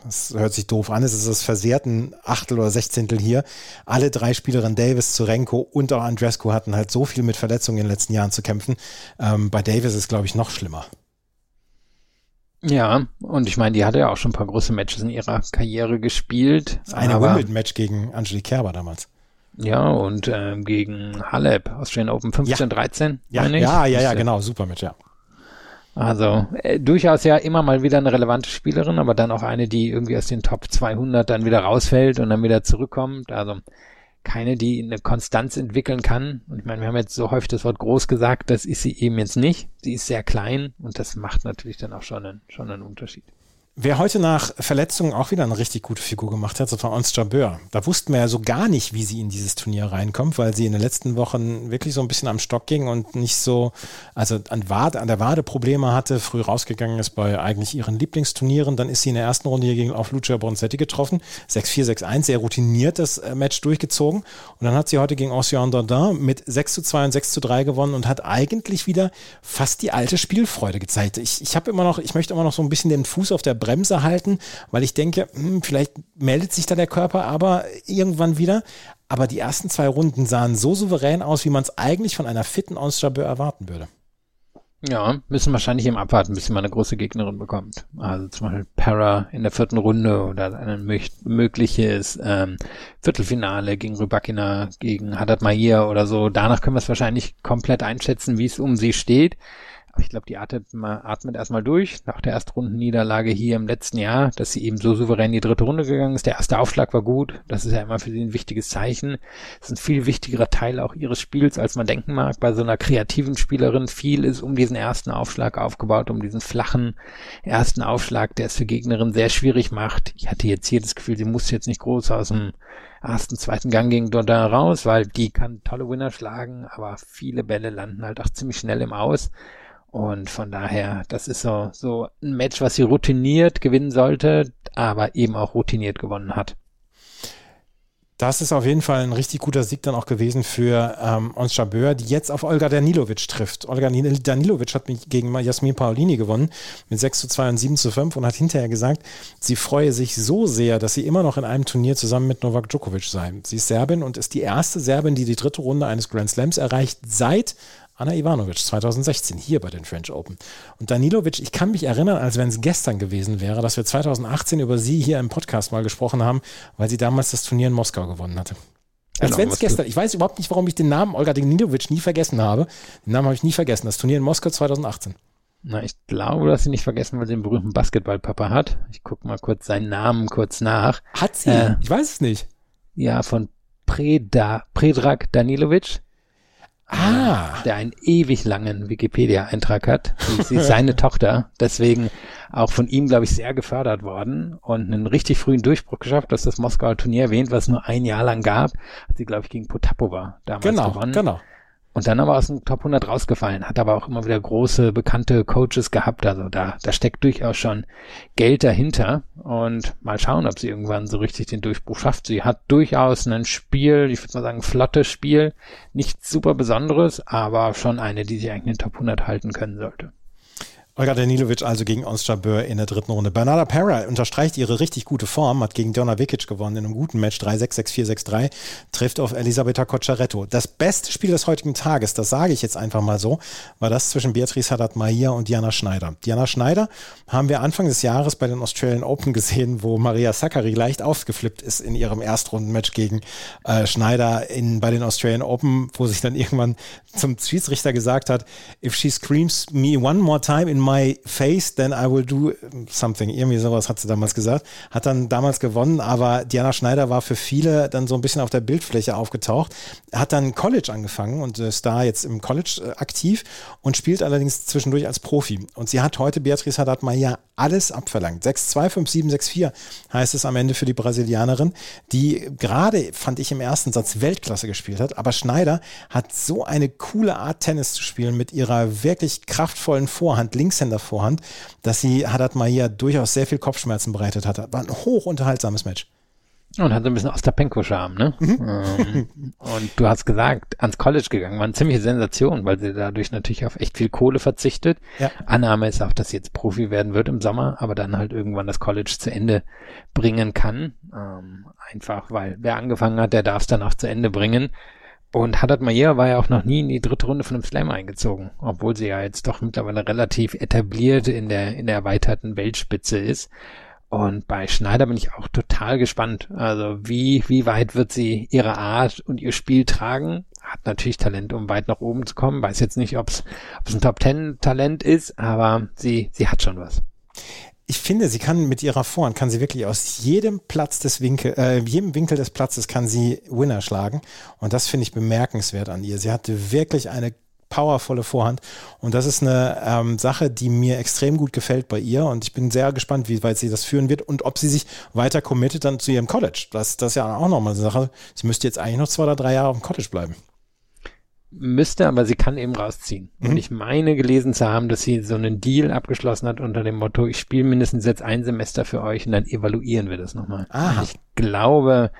das hört sich doof an, es ist das versehrten Achtel oder Sechzehntel hier. Alle drei Spielerinnen Davis, Zurenko und auch Andrescu hatten halt so viel mit Verletzungen in den letzten Jahren zu kämpfen. Ähm, bei Davis ist, glaube ich, noch schlimmer. Ja, und ich meine, die hatte ja auch schon ein paar große Matches in ihrer Karriere gespielt. Das eine Wimbledon-Match gegen Angelique Kerber damals. Ja, und äh, gegen Halep, Australian Open 15, ja. 13. Ja, ja, ja, ja, genau, super Match, ja. Also äh, durchaus ja immer mal wieder eine relevante Spielerin, aber dann auch eine, die irgendwie aus den Top 200 dann wieder rausfällt und dann wieder zurückkommt. Also keine, die eine Konstanz entwickeln kann. Und ich meine, wir haben jetzt so häufig das Wort groß gesagt, das ist sie eben jetzt nicht. Sie ist sehr klein und das macht natürlich dann auch schon einen, schon einen Unterschied. Wer heute nach Verletzungen auch wieder eine richtig gute Figur gemacht hat, das war Ons Jabeur. Da wussten wir ja so gar nicht, wie sie in dieses Turnier reinkommt, weil sie in den letzten Wochen wirklich so ein bisschen am Stock ging und nicht so, also an, Wade, an der Wade Probleme hatte, früh rausgegangen ist bei eigentlich ihren Lieblingsturnieren. Dann ist sie in der ersten Runde hier gegen auf Lucia Bronzetti getroffen. 6-4, 6-1, sehr routiniert das äh, Match durchgezogen. Und dann hat sie heute gegen Ocean Dardin mit 6 zu 2 und 6 zu 3 gewonnen und hat eigentlich wieder fast die alte Spielfreude gezeigt. Ich, ich habe immer noch, ich möchte immer noch so ein bisschen den Fuß auf der Bremse halten, weil ich denke, hm, vielleicht meldet sich da der Körper aber irgendwann wieder. Aber die ersten zwei Runden sahen so souverän aus, wie man es eigentlich von einer fitten Onstrabeur erwarten würde. Ja, müssen wahrscheinlich eben abwarten, bis sie mal eine große Gegnerin bekommt. Also zum Beispiel Para in der vierten Runde oder ein mögliches ähm, Viertelfinale gegen Rybakina, gegen Haddad Mahir oder so. Danach können wir es wahrscheinlich komplett einschätzen, wie es um sie steht. Aber ich glaube, die atmet, atmet erstmal durch nach der Erstrundenniederlage hier im letzten Jahr, dass sie eben so souverän in die dritte Runde gegangen ist. Der erste Aufschlag war gut. Das ist ja immer für sie ein wichtiges Zeichen. Das ist ein viel wichtigerer Teil auch ihres Spiels, als man denken mag. Bei so einer kreativen Spielerin viel ist um diesen ersten Aufschlag aufgebaut, um diesen flachen ersten Aufschlag, der es für Gegnerinnen sehr schwierig macht. Ich hatte jetzt hier das Gefühl, sie muss jetzt nicht groß aus dem ersten, zweiten Gang gegen Dodin raus, weil die kann tolle Winner schlagen, aber viele Bälle landen halt auch ziemlich schnell im Aus. Und von daher, das ist so, so ein Match, was sie routiniert gewinnen sollte, aber eben auch routiniert gewonnen hat. Das ist auf jeden Fall ein richtig guter Sieg dann auch gewesen für ähm, Ons Jabeur, die jetzt auf Olga Danilovic trifft. Olga Danilovic hat gegen Jasmin Paolini gewonnen mit 6 zu 2 und 7 zu 5 und hat hinterher gesagt, sie freue sich so sehr, dass sie immer noch in einem Turnier zusammen mit Novak Djokovic sei. Sie ist Serbin und ist die erste Serbin, die die dritte Runde eines Grand Slams erreicht seit Anna Ivanovic 2016 hier bei den French Open. Und Danilovic, ich kann mich erinnern, als wenn es gestern gewesen wäre, dass wir 2018 über sie hier im Podcast mal gesprochen haben, weil sie damals das Turnier in Moskau gewonnen hatte. Als genau, wenn es gestern, ich weiß überhaupt nicht, warum ich den Namen Olga Danilovic nie vergessen habe. Den Namen habe ich nie vergessen. Das Turnier in Moskau 2018. Na, ich glaube, dass sie nicht vergessen, weil sie den berühmten Basketballpapa hat. Ich gucke mal kurz seinen Namen kurz nach. Hat sie? Äh, ich weiß es nicht. Ja, von Preda, Predrag Danilovic. Ah. Der einen ewig langen Wikipedia-Eintrag hat. Sie ist seine Tochter. Deswegen auch von ihm, glaube ich, sehr gefördert worden und einen richtig frühen Durchbruch geschafft, dass das Moskauer Turnier erwähnt, was nur ein Jahr lang gab. Hat sie, glaube ich, gegen Potapova damals genau, gewonnen. Genau. Und dann aber aus dem Top 100 rausgefallen, hat aber auch immer wieder große, bekannte Coaches gehabt. Also da, da steckt durchaus schon Geld dahinter. Und mal schauen, ob sie irgendwann so richtig den Durchbruch schafft. Sie hat durchaus ein Spiel, ich würde mal sagen, flottes Spiel. Nichts super Besonderes, aber schon eine, die sich eigentlich in den Top 100 halten können sollte. Olga Danilovic also gegen Ons Jabeur in der dritten Runde. Bernarda Pera unterstreicht ihre richtig gute Form, hat gegen Donna Vikic gewonnen in einem guten Match 3-6, 6-4, 6-3, trifft auf Elisabetta Cocciaretto. Das beste Spiel des heutigen Tages, das sage ich jetzt einfach mal so, war das zwischen Beatrice Haddad-Mahir und Diana Schneider. Diana Schneider haben wir Anfang des Jahres bei den Australian Open gesehen, wo Maria Sakkari leicht aufgeflippt ist in ihrem Erstrundenmatch gegen äh, Schneider in, bei den Australian Open, wo sich dann irgendwann zum Schiedsrichter gesagt hat, if she screams me one more time in my face, then I will do something. Irgendwie sowas hat sie damals gesagt. Hat dann damals gewonnen, aber Diana Schneider war für viele dann so ein bisschen auf der Bildfläche aufgetaucht. Hat dann College angefangen und ist da jetzt im College äh, aktiv und spielt allerdings zwischendurch als Profi. Und sie hat heute Beatrice Haddad Maya alles abverlangt. 6-2, 5-7, 6-4 heißt es am Ende für die Brasilianerin, die gerade, fand ich im ersten Satz, Weltklasse gespielt hat. Aber Schneider hat so eine coole Art, Tennis zu spielen mit ihrer wirklich kraftvollen Vorhand. Links Linkshänder-Vorhand, dass sie Haddad Mahia durchaus sehr viel Kopfschmerzen bereitet hat. War ein hoch unterhaltsames Match. Und hat so ein bisschen Ostapenko-Charme, ne? Mhm. Ähm, und du hast gesagt, ans College gegangen, war eine ziemliche Sensation, weil sie dadurch natürlich auf echt viel Kohle verzichtet. Ja. Annahme ist auch, dass sie jetzt Profi werden wird im Sommer, aber dann halt irgendwann das College zu Ende bringen kann. Ähm, einfach, weil wer angefangen hat, der darf es dann auch zu Ende bringen. Und Haddad Mayer war ja auch noch nie in die dritte Runde von einem Slam eingezogen, obwohl sie ja jetzt doch mittlerweile relativ etabliert in der, in der erweiterten Weltspitze ist. Und bei Schneider bin ich auch total gespannt. Also wie, wie weit wird sie ihre Art und ihr Spiel tragen? Hat natürlich Talent, um weit nach oben zu kommen. Weiß jetzt nicht, ob es ein Top Ten Talent ist, aber sie, sie hat schon was. Ich finde, sie kann mit ihrer Vorhand, kann sie wirklich aus jedem Platz des Winkel, äh, jedem Winkel des Platzes kann sie Winner schlagen. Und das finde ich bemerkenswert an ihr. Sie hatte wirklich eine powervolle Vorhand. Und das ist eine ähm, Sache, die mir extrem gut gefällt bei ihr. Und ich bin sehr gespannt, wie weit sie das führen wird und ob sie sich weiter committet dann zu ihrem College. Das, das ist ja auch nochmal eine Sache. Sie müsste jetzt eigentlich noch zwei oder drei Jahre auf dem College bleiben. Müsste, aber sie kann eben rausziehen. Mhm. Und ich meine gelesen zu haben, dass sie so einen Deal abgeschlossen hat unter dem Motto, ich spiele mindestens jetzt ein Semester für euch und dann evaluieren wir das nochmal. Ich glaube,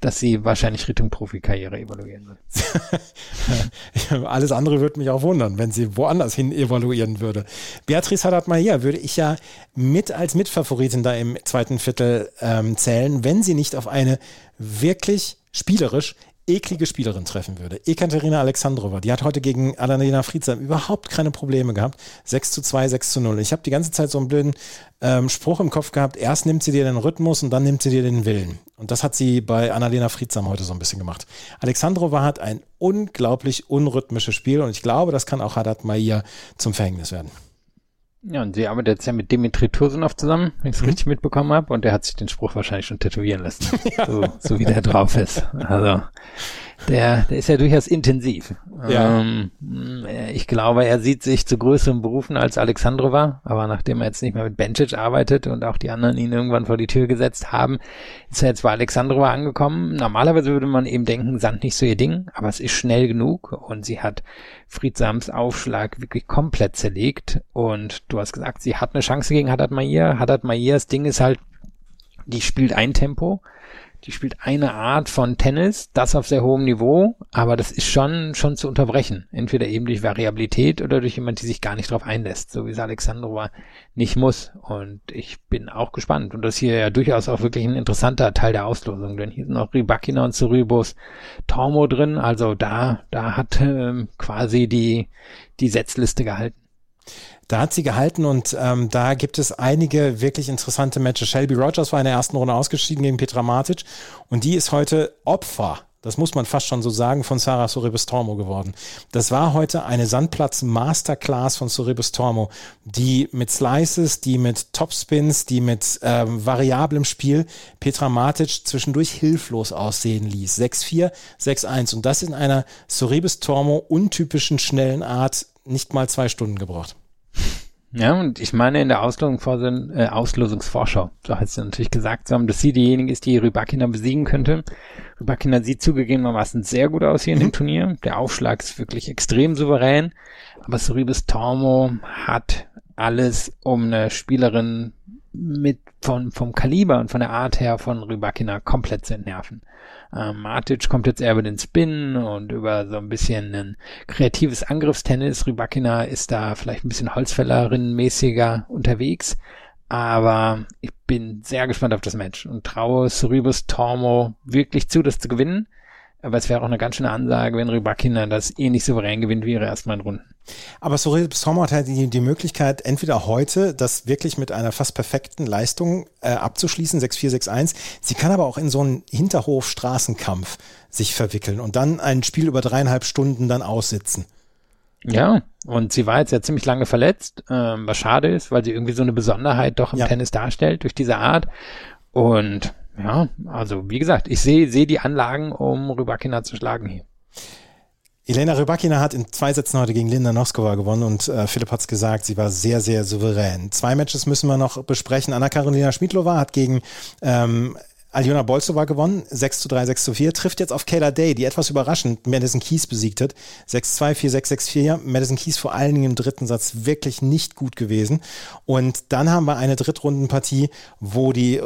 dass sie wahrscheinlich Richtung Profikarriere evaluieren wird. [laughs] Alles andere würde mich auch wundern, wenn sie woanders hin evaluieren würde. Beatrice Haddad-Mayer würde ich ja mit als Mitfavoritin da im zweiten Viertel ähm, zählen, wenn sie nicht auf eine wirklich spielerisch eklige Spielerin treffen würde. Ekaterina Alexandrova, die hat heute gegen Alanina Friedsam überhaupt keine Probleme gehabt. 6 zu 2, 6 zu 0. Ich habe die ganze Zeit so einen blöden ähm, Spruch im Kopf gehabt. Erst nimmt sie dir den Rhythmus und dann nimmt sie dir den Willen. Und das hat sie bei Annalena Friedsam heute so ein bisschen gemacht. Alexandrova hat ein unglaublich unrhythmisches Spiel und ich glaube, das kann auch Haddad Maia zum Verhängnis werden. Ja, und sie arbeitet jetzt ja mit Dimitri Tursunov zusammen, wenn ich es mhm. richtig mitbekommen habe, und der hat sich den Spruch wahrscheinlich schon tätowieren lassen, [laughs] ja. so, so wie der drauf ist. Also der, der ist ja durchaus intensiv. Ja. Ähm, ich glaube, er sieht sich zu größeren Berufen als Alexandrova, aber nachdem er jetzt nicht mehr mit Bencic arbeitet und auch die anderen ihn irgendwann vor die Tür gesetzt haben, ist er jetzt bei Alexandrova angekommen. Normalerweise würde man eben denken, Sand nicht so ihr Ding, aber es ist schnell genug und sie hat Friedsams Aufschlag wirklich komplett zerlegt und du hast gesagt, sie hat eine Chance gegen Haddad Mair. Haddad Mairs Ding ist halt, die spielt ein Tempo die spielt eine Art von Tennis, das auf sehr hohem Niveau, aber das ist schon, schon zu unterbrechen. Entweder eben durch Variabilität oder durch jemand, die sich gar nicht drauf einlässt, so wie es Alexandrova nicht muss. Und ich bin auch gespannt. Und das hier ja durchaus auch wirklich ein interessanter Teil der Auslosung, denn hier sind auch Rybakina und Cerubos Tormo drin, also da, da hat ähm, quasi die, die Setzliste gehalten. Da hat sie gehalten und ähm, da gibt es einige wirklich interessante Matches. Shelby Rogers war in der ersten Runde ausgeschieden gegen Petra Matic und die ist heute Opfer das muss man fast schon so sagen, von Sarah Soribus Tormo geworden. Das war heute eine Sandplatz-Masterclass von Soribus Tormo, die mit Slices, die mit Topspins, die mit ähm, variablem Spiel Petra Matic zwischendurch hilflos aussehen ließ. 6-4, 6-1 und das in einer Soribus Tormo untypischen schnellen Art nicht mal zwei Stunden gebraucht. Ja, und ich meine in der Auslosung, äh, Auslosungsvorschau, so heißt es natürlich gesagt haben, dass sie diejenige ist, die Rybakina besiegen könnte. Rybakina sieht zugegebenermaßen sehr gut aus hier in dem mhm. Turnier. Der Aufschlag ist wirklich extrem souverän. Aber Soribus Tormo hat alles, um eine Spielerin mit von, vom Kaliber und von der Art her von Rybakina komplett zu entnerven. Ähm, Matic kommt jetzt eher über den Spin und über so ein bisschen ein kreatives Angriffstennis. Rybakina ist da vielleicht ein bisschen Holzfällerin-mäßiger unterwegs. Aber ich bin sehr gespannt auf das Match und traue Ceribus Tormo wirklich zu, das zu gewinnen. Aber es wäre auch eine ganz schöne Ansage, wenn Rybakina das ähnlich souverän gewinnt wie ihre ersten beiden Runden. Aber Sorel Sommer hat halt die, die Möglichkeit, entweder heute das wirklich mit einer fast perfekten Leistung äh, abzuschließen, 6-4, 6-1. Sie kann aber auch in so einen Hinterhof-Straßenkampf sich verwickeln und dann ein Spiel über dreieinhalb Stunden dann aussitzen. Ja, und sie war jetzt ja ziemlich lange verletzt, ähm, was schade ist, weil sie irgendwie so eine Besonderheit doch im ja. Tennis darstellt durch diese Art. Und ja, also wie gesagt, ich sehe sehe die Anlagen, um Rybakina zu schlagen hier. Elena Rybakina hat in zwei Sätzen heute gegen Linda Noskova gewonnen und äh, Philipp hat's gesagt, sie war sehr, sehr souverän. Zwei Matches müssen wir noch besprechen. Anna-Karolina Schmidlova hat gegen ähm, Aljona Bolsova gewonnen, 6 zu 3, 6 zu 4, trifft jetzt auf Kayla Day, die etwas überraschend Madison Keys besiegt hat. 6-2, 4-6, 6-4. Madison Keys vor allen Dingen im dritten Satz wirklich nicht gut gewesen. Und dann haben wir eine Drittrundenpartie, wo die,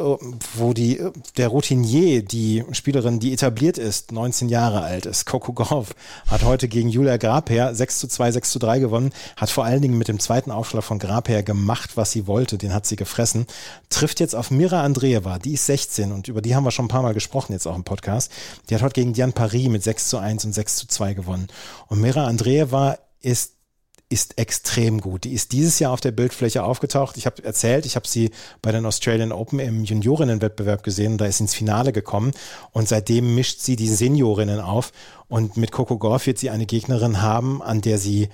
wo die, der Routinier, die Spielerin, die etabliert ist, 19 Jahre alt ist, Coco Gauff, hat heute gegen Julia Graper 6 zu 2, 6 zu 3 gewonnen, hat vor allen Dingen mit dem zweiten Aufschlag von Graper gemacht, was sie wollte, den hat sie gefressen, trifft jetzt auf Mira Andreeva, die ist 16 und über die haben wir schon ein paar Mal gesprochen jetzt auch im Podcast. Die hat heute gegen Diane Paris mit 6 zu 1 und 6 zu 2 gewonnen. Und Mira Andreeva ist ist extrem gut. Die ist dieses Jahr auf der Bildfläche aufgetaucht. Ich habe erzählt, ich habe sie bei den Australian Open im Juniorinnenwettbewerb gesehen da ist ins Finale gekommen und seitdem mischt sie die Seniorinnen auf und mit Coco Gauff wird sie eine Gegnerin haben, an der sie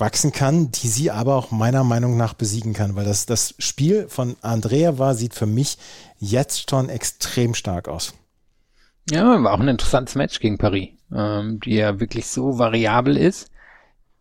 wachsen kann, die sie aber auch meiner Meinung nach besiegen kann, weil das, das Spiel von Andrea war, sieht für mich jetzt schon extrem stark aus. Ja, war auch ein interessantes Match gegen Paris, ähm, die ja wirklich so variabel ist,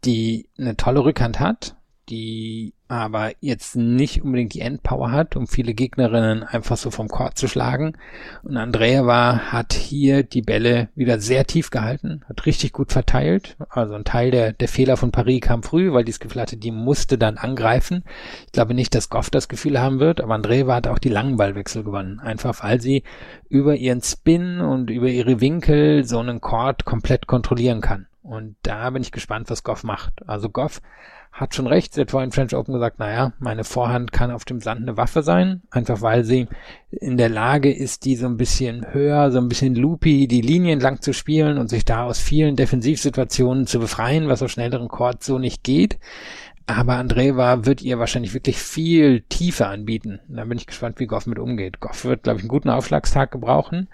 die eine tolle Rückhand hat, die aber jetzt nicht unbedingt die Endpower hat, um viele Gegnerinnen einfach so vom Court zu schlagen. Und Andrea war, hat hier die Bälle wieder sehr tief gehalten, hat richtig gut verteilt. Also ein Teil der, der Fehler von Paris kam früh, weil die hatte, die musste dann angreifen. Ich glaube nicht, dass Goff das Gefühl haben wird, aber Andrea hat auch die langen Ballwechsel gewonnen. Einfach weil sie über ihren Spin und über ihre Winkel so einen Court komplett kontrollieren kann. Und da bin ich gespannt, was Goff macht. Also Goff hat schon recht. Sie hat vorhin French Open gesagt, naja, meine Vorhand kann auf dem Sand eine Waffe sein, einfach weil sie in der Lage ist, die so ein bisschen höher, so ein bisschen loopy, die Linien lang zu spielen und sich da aus vielen Defensivsituationen zu befreien, was auf schnelleren Courts so nicht geht. Aber Andreva wird ihr wahrscheinlich wirklich viel tiefer anbieten. Da bin ich gespannt, wie Goff mit umgeht. Goff wird, glaube ich, einen guten Aufschlagstag gebrauchen.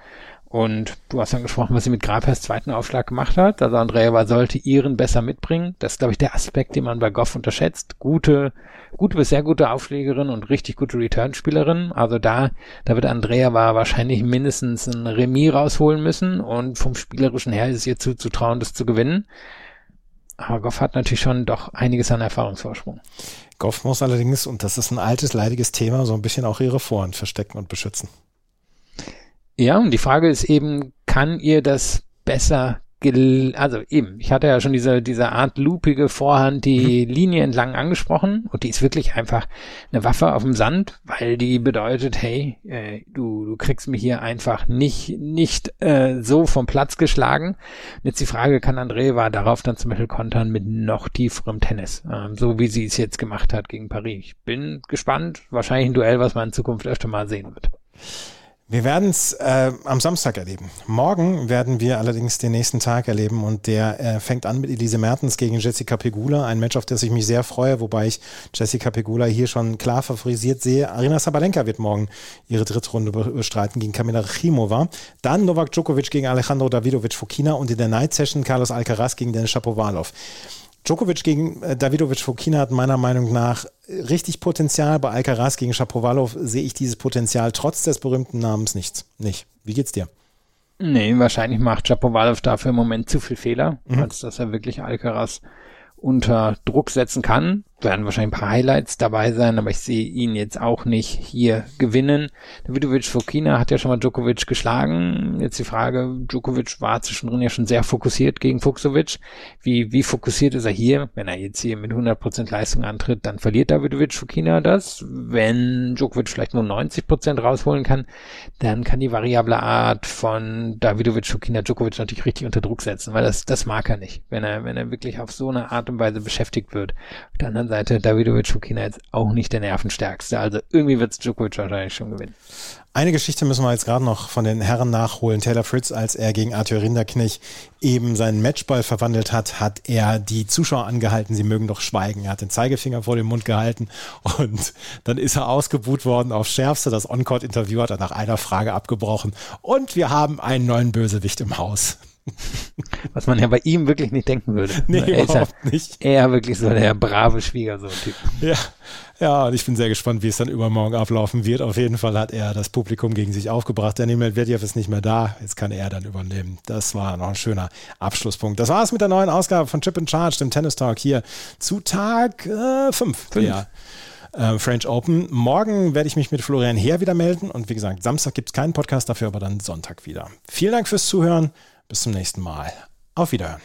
Und du hast angesprochen, was sie mit Grapers zweiten Aufschlag gemacht hat. Also Andrea sollte ihren besser mitbringen. Das ist, glaube ich, der Aspekt, den man bei Goff unterschätzt. Gute, gute bis sehr gute Aufschlägerin und richtig gute Return-Spielerin. Also da, da wird Andrea war wahrscheinlich mindestens ein Remis rausholen müssen und vom Spielerischen her ist es ihr zuzutrauen, das zu gewinnen. Aber Goff hat natürlich schon doch einiges an Erfahrungsvorsprung. Goff muss allerdings, und das ist ein altes, leidiges Thema, so ein bisschen auch ihre Vorhand verstecken und beschützen. Ja, und die Frage ist eben, kann ihr das besser also eben, ich hatte ja schon diese, diese Art loopige Vorhand die mhm. Linie entlang angesprochen und die ist wirklich einfach eine Waffe auf dem Sand, weil die bedeutet, hey, äh, du, du kriegst mich hier einfach nicht, nicht äh, so vom Platz geschlagen. Und jetzt die Frage, kann Andrea darauf dann zum Beispiel kontern mit noch tieferem Tennis, ähm, so wie sie es jetzt gemacht hat gegen Paris. Ich bin gespannt, wahrscheinlich ein Duell, was man in Zukunft öfter mal sehen wird. Wir werden es äh, am Samstag erleben. Morgen werden wir allerdings den nächsten Tag erleben und der äh, fängt an mit Elise Mertens gegen Jessica Pegula, ein Match, auf das ich mich sehr freue, wobei ich Jessica Pegula hier schon klar favorisiert sehe. Arina Sabalenka wird morgen ihre dritte Runde bestreiten gegen Kamila Chimova. Dann Novak Djokovic gegen Alejandro Davidovic Fokina und in der Night Session Carlos Alcaraz gegen Denis Shapovalov. Djokovic gegen äh, Davidovic Fokina hat meiner Meinung nach richtig Potenzial. Bei Alcaraz gegen Shapovalov sehe ich dieses Potenzial trotz des berühmten Namens nichts. Nicht. Wie geht's dir? Nee, wahrscheinlich macht Shapovalov dafür im Moment zu viel Fehler, mhm. als dass er wirklich Alcaraz unter Druck setzen kann werden wahrscheinlich ein paar Highlights dabei sein, aber ich sehe ihn jetzt auch nicht hier gewinnen. Davidovic Fokina hat ja schon mal Djokovic geschlagen. Jetzt die Frage, Djokovic war zwischendrin ja schon sehr fokussiert gegen Fuchsovic. Wie, wie fokussiert ist er hier? Wenn er jetzt hier mit 100% Leistung antritt, dann verliert Davidovic Fokina das. Wenn Djokovic vielleicht nur 90% rausholen kann, dann kann die variable Art von Davidovic Fokina Djokovic natürlich richtig unter Druck setzen, weil das, das mag er nicht. Wenn er, wenn er wirklich auf so eine Art und Weise beschäftigt wird. Der anderen Seite Davidovic Fukina jetzt auch nicht der nervenstärkste. Also irgendwie wird es Djokovic wahrscheinlich schon gewinnen. Eine Geschichte müssen wir jetzt gerade noch von den Herren nachholen. Taylor Fritz, als er gegen Arthur Rinderknech eben seinen Matchball verwandelt hat, hat er die Zuschauer angehalten, sie mögen doch schweigen. Er hat den Zeigefinger vor den Mund gehalten und dann ist er ausgebuht worden aufs Schärfste. Das On-Court-Interview hat er nach einer Frage abgebrochen und wir haben einen neuen Bösewicht im Haus. [laughs] Was man ja bei ihm wirklich nicht denken würde. [laughs] Nee, er überhaupt ja nicht. Er wirklich so der brave Schwiegersohn-Typ. Ja. Ja, und ich bin sehr gespannt, wie es dann übermorgen ablaufen wird. Auf jeden Fall hat er das Publikum gegen sich aufgebracht. Der Medvedev ist nicht mehr da. Jetzt kann er dann übernehmen. Das war noch ein schöner Abschlusspunkt. Das war es mit der neuen Ausgabe von Chip and Charge, dem Tennis Talk hier zu Tag 5. Äh, ja. äh, French Open. Morgen werde ich mich mit Florian Heer wieder melden und wie gesagt, Samstag gibt es keinen Podcast dafür, aber dann Sonntag wieder. Vielen Dank fürs Zuhören. Bis zum nächsten Mal. Auf Wiederhören.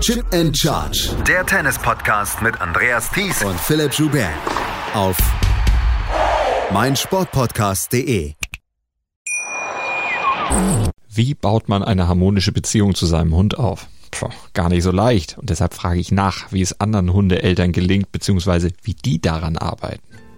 Chip and Charge. Der Tennis-Podcast mit Andreas Thies und Philipp Joubert. Auf meinsportpodcast.de. Wie baut man eine harmonische Beziehung zu seinem Hund auf? Puh, gar nicht so leicht. Und deshalb frage ich nach, wie es anderen Hundeeltern gelingt, beziehungsweise wie die daran arbeiten.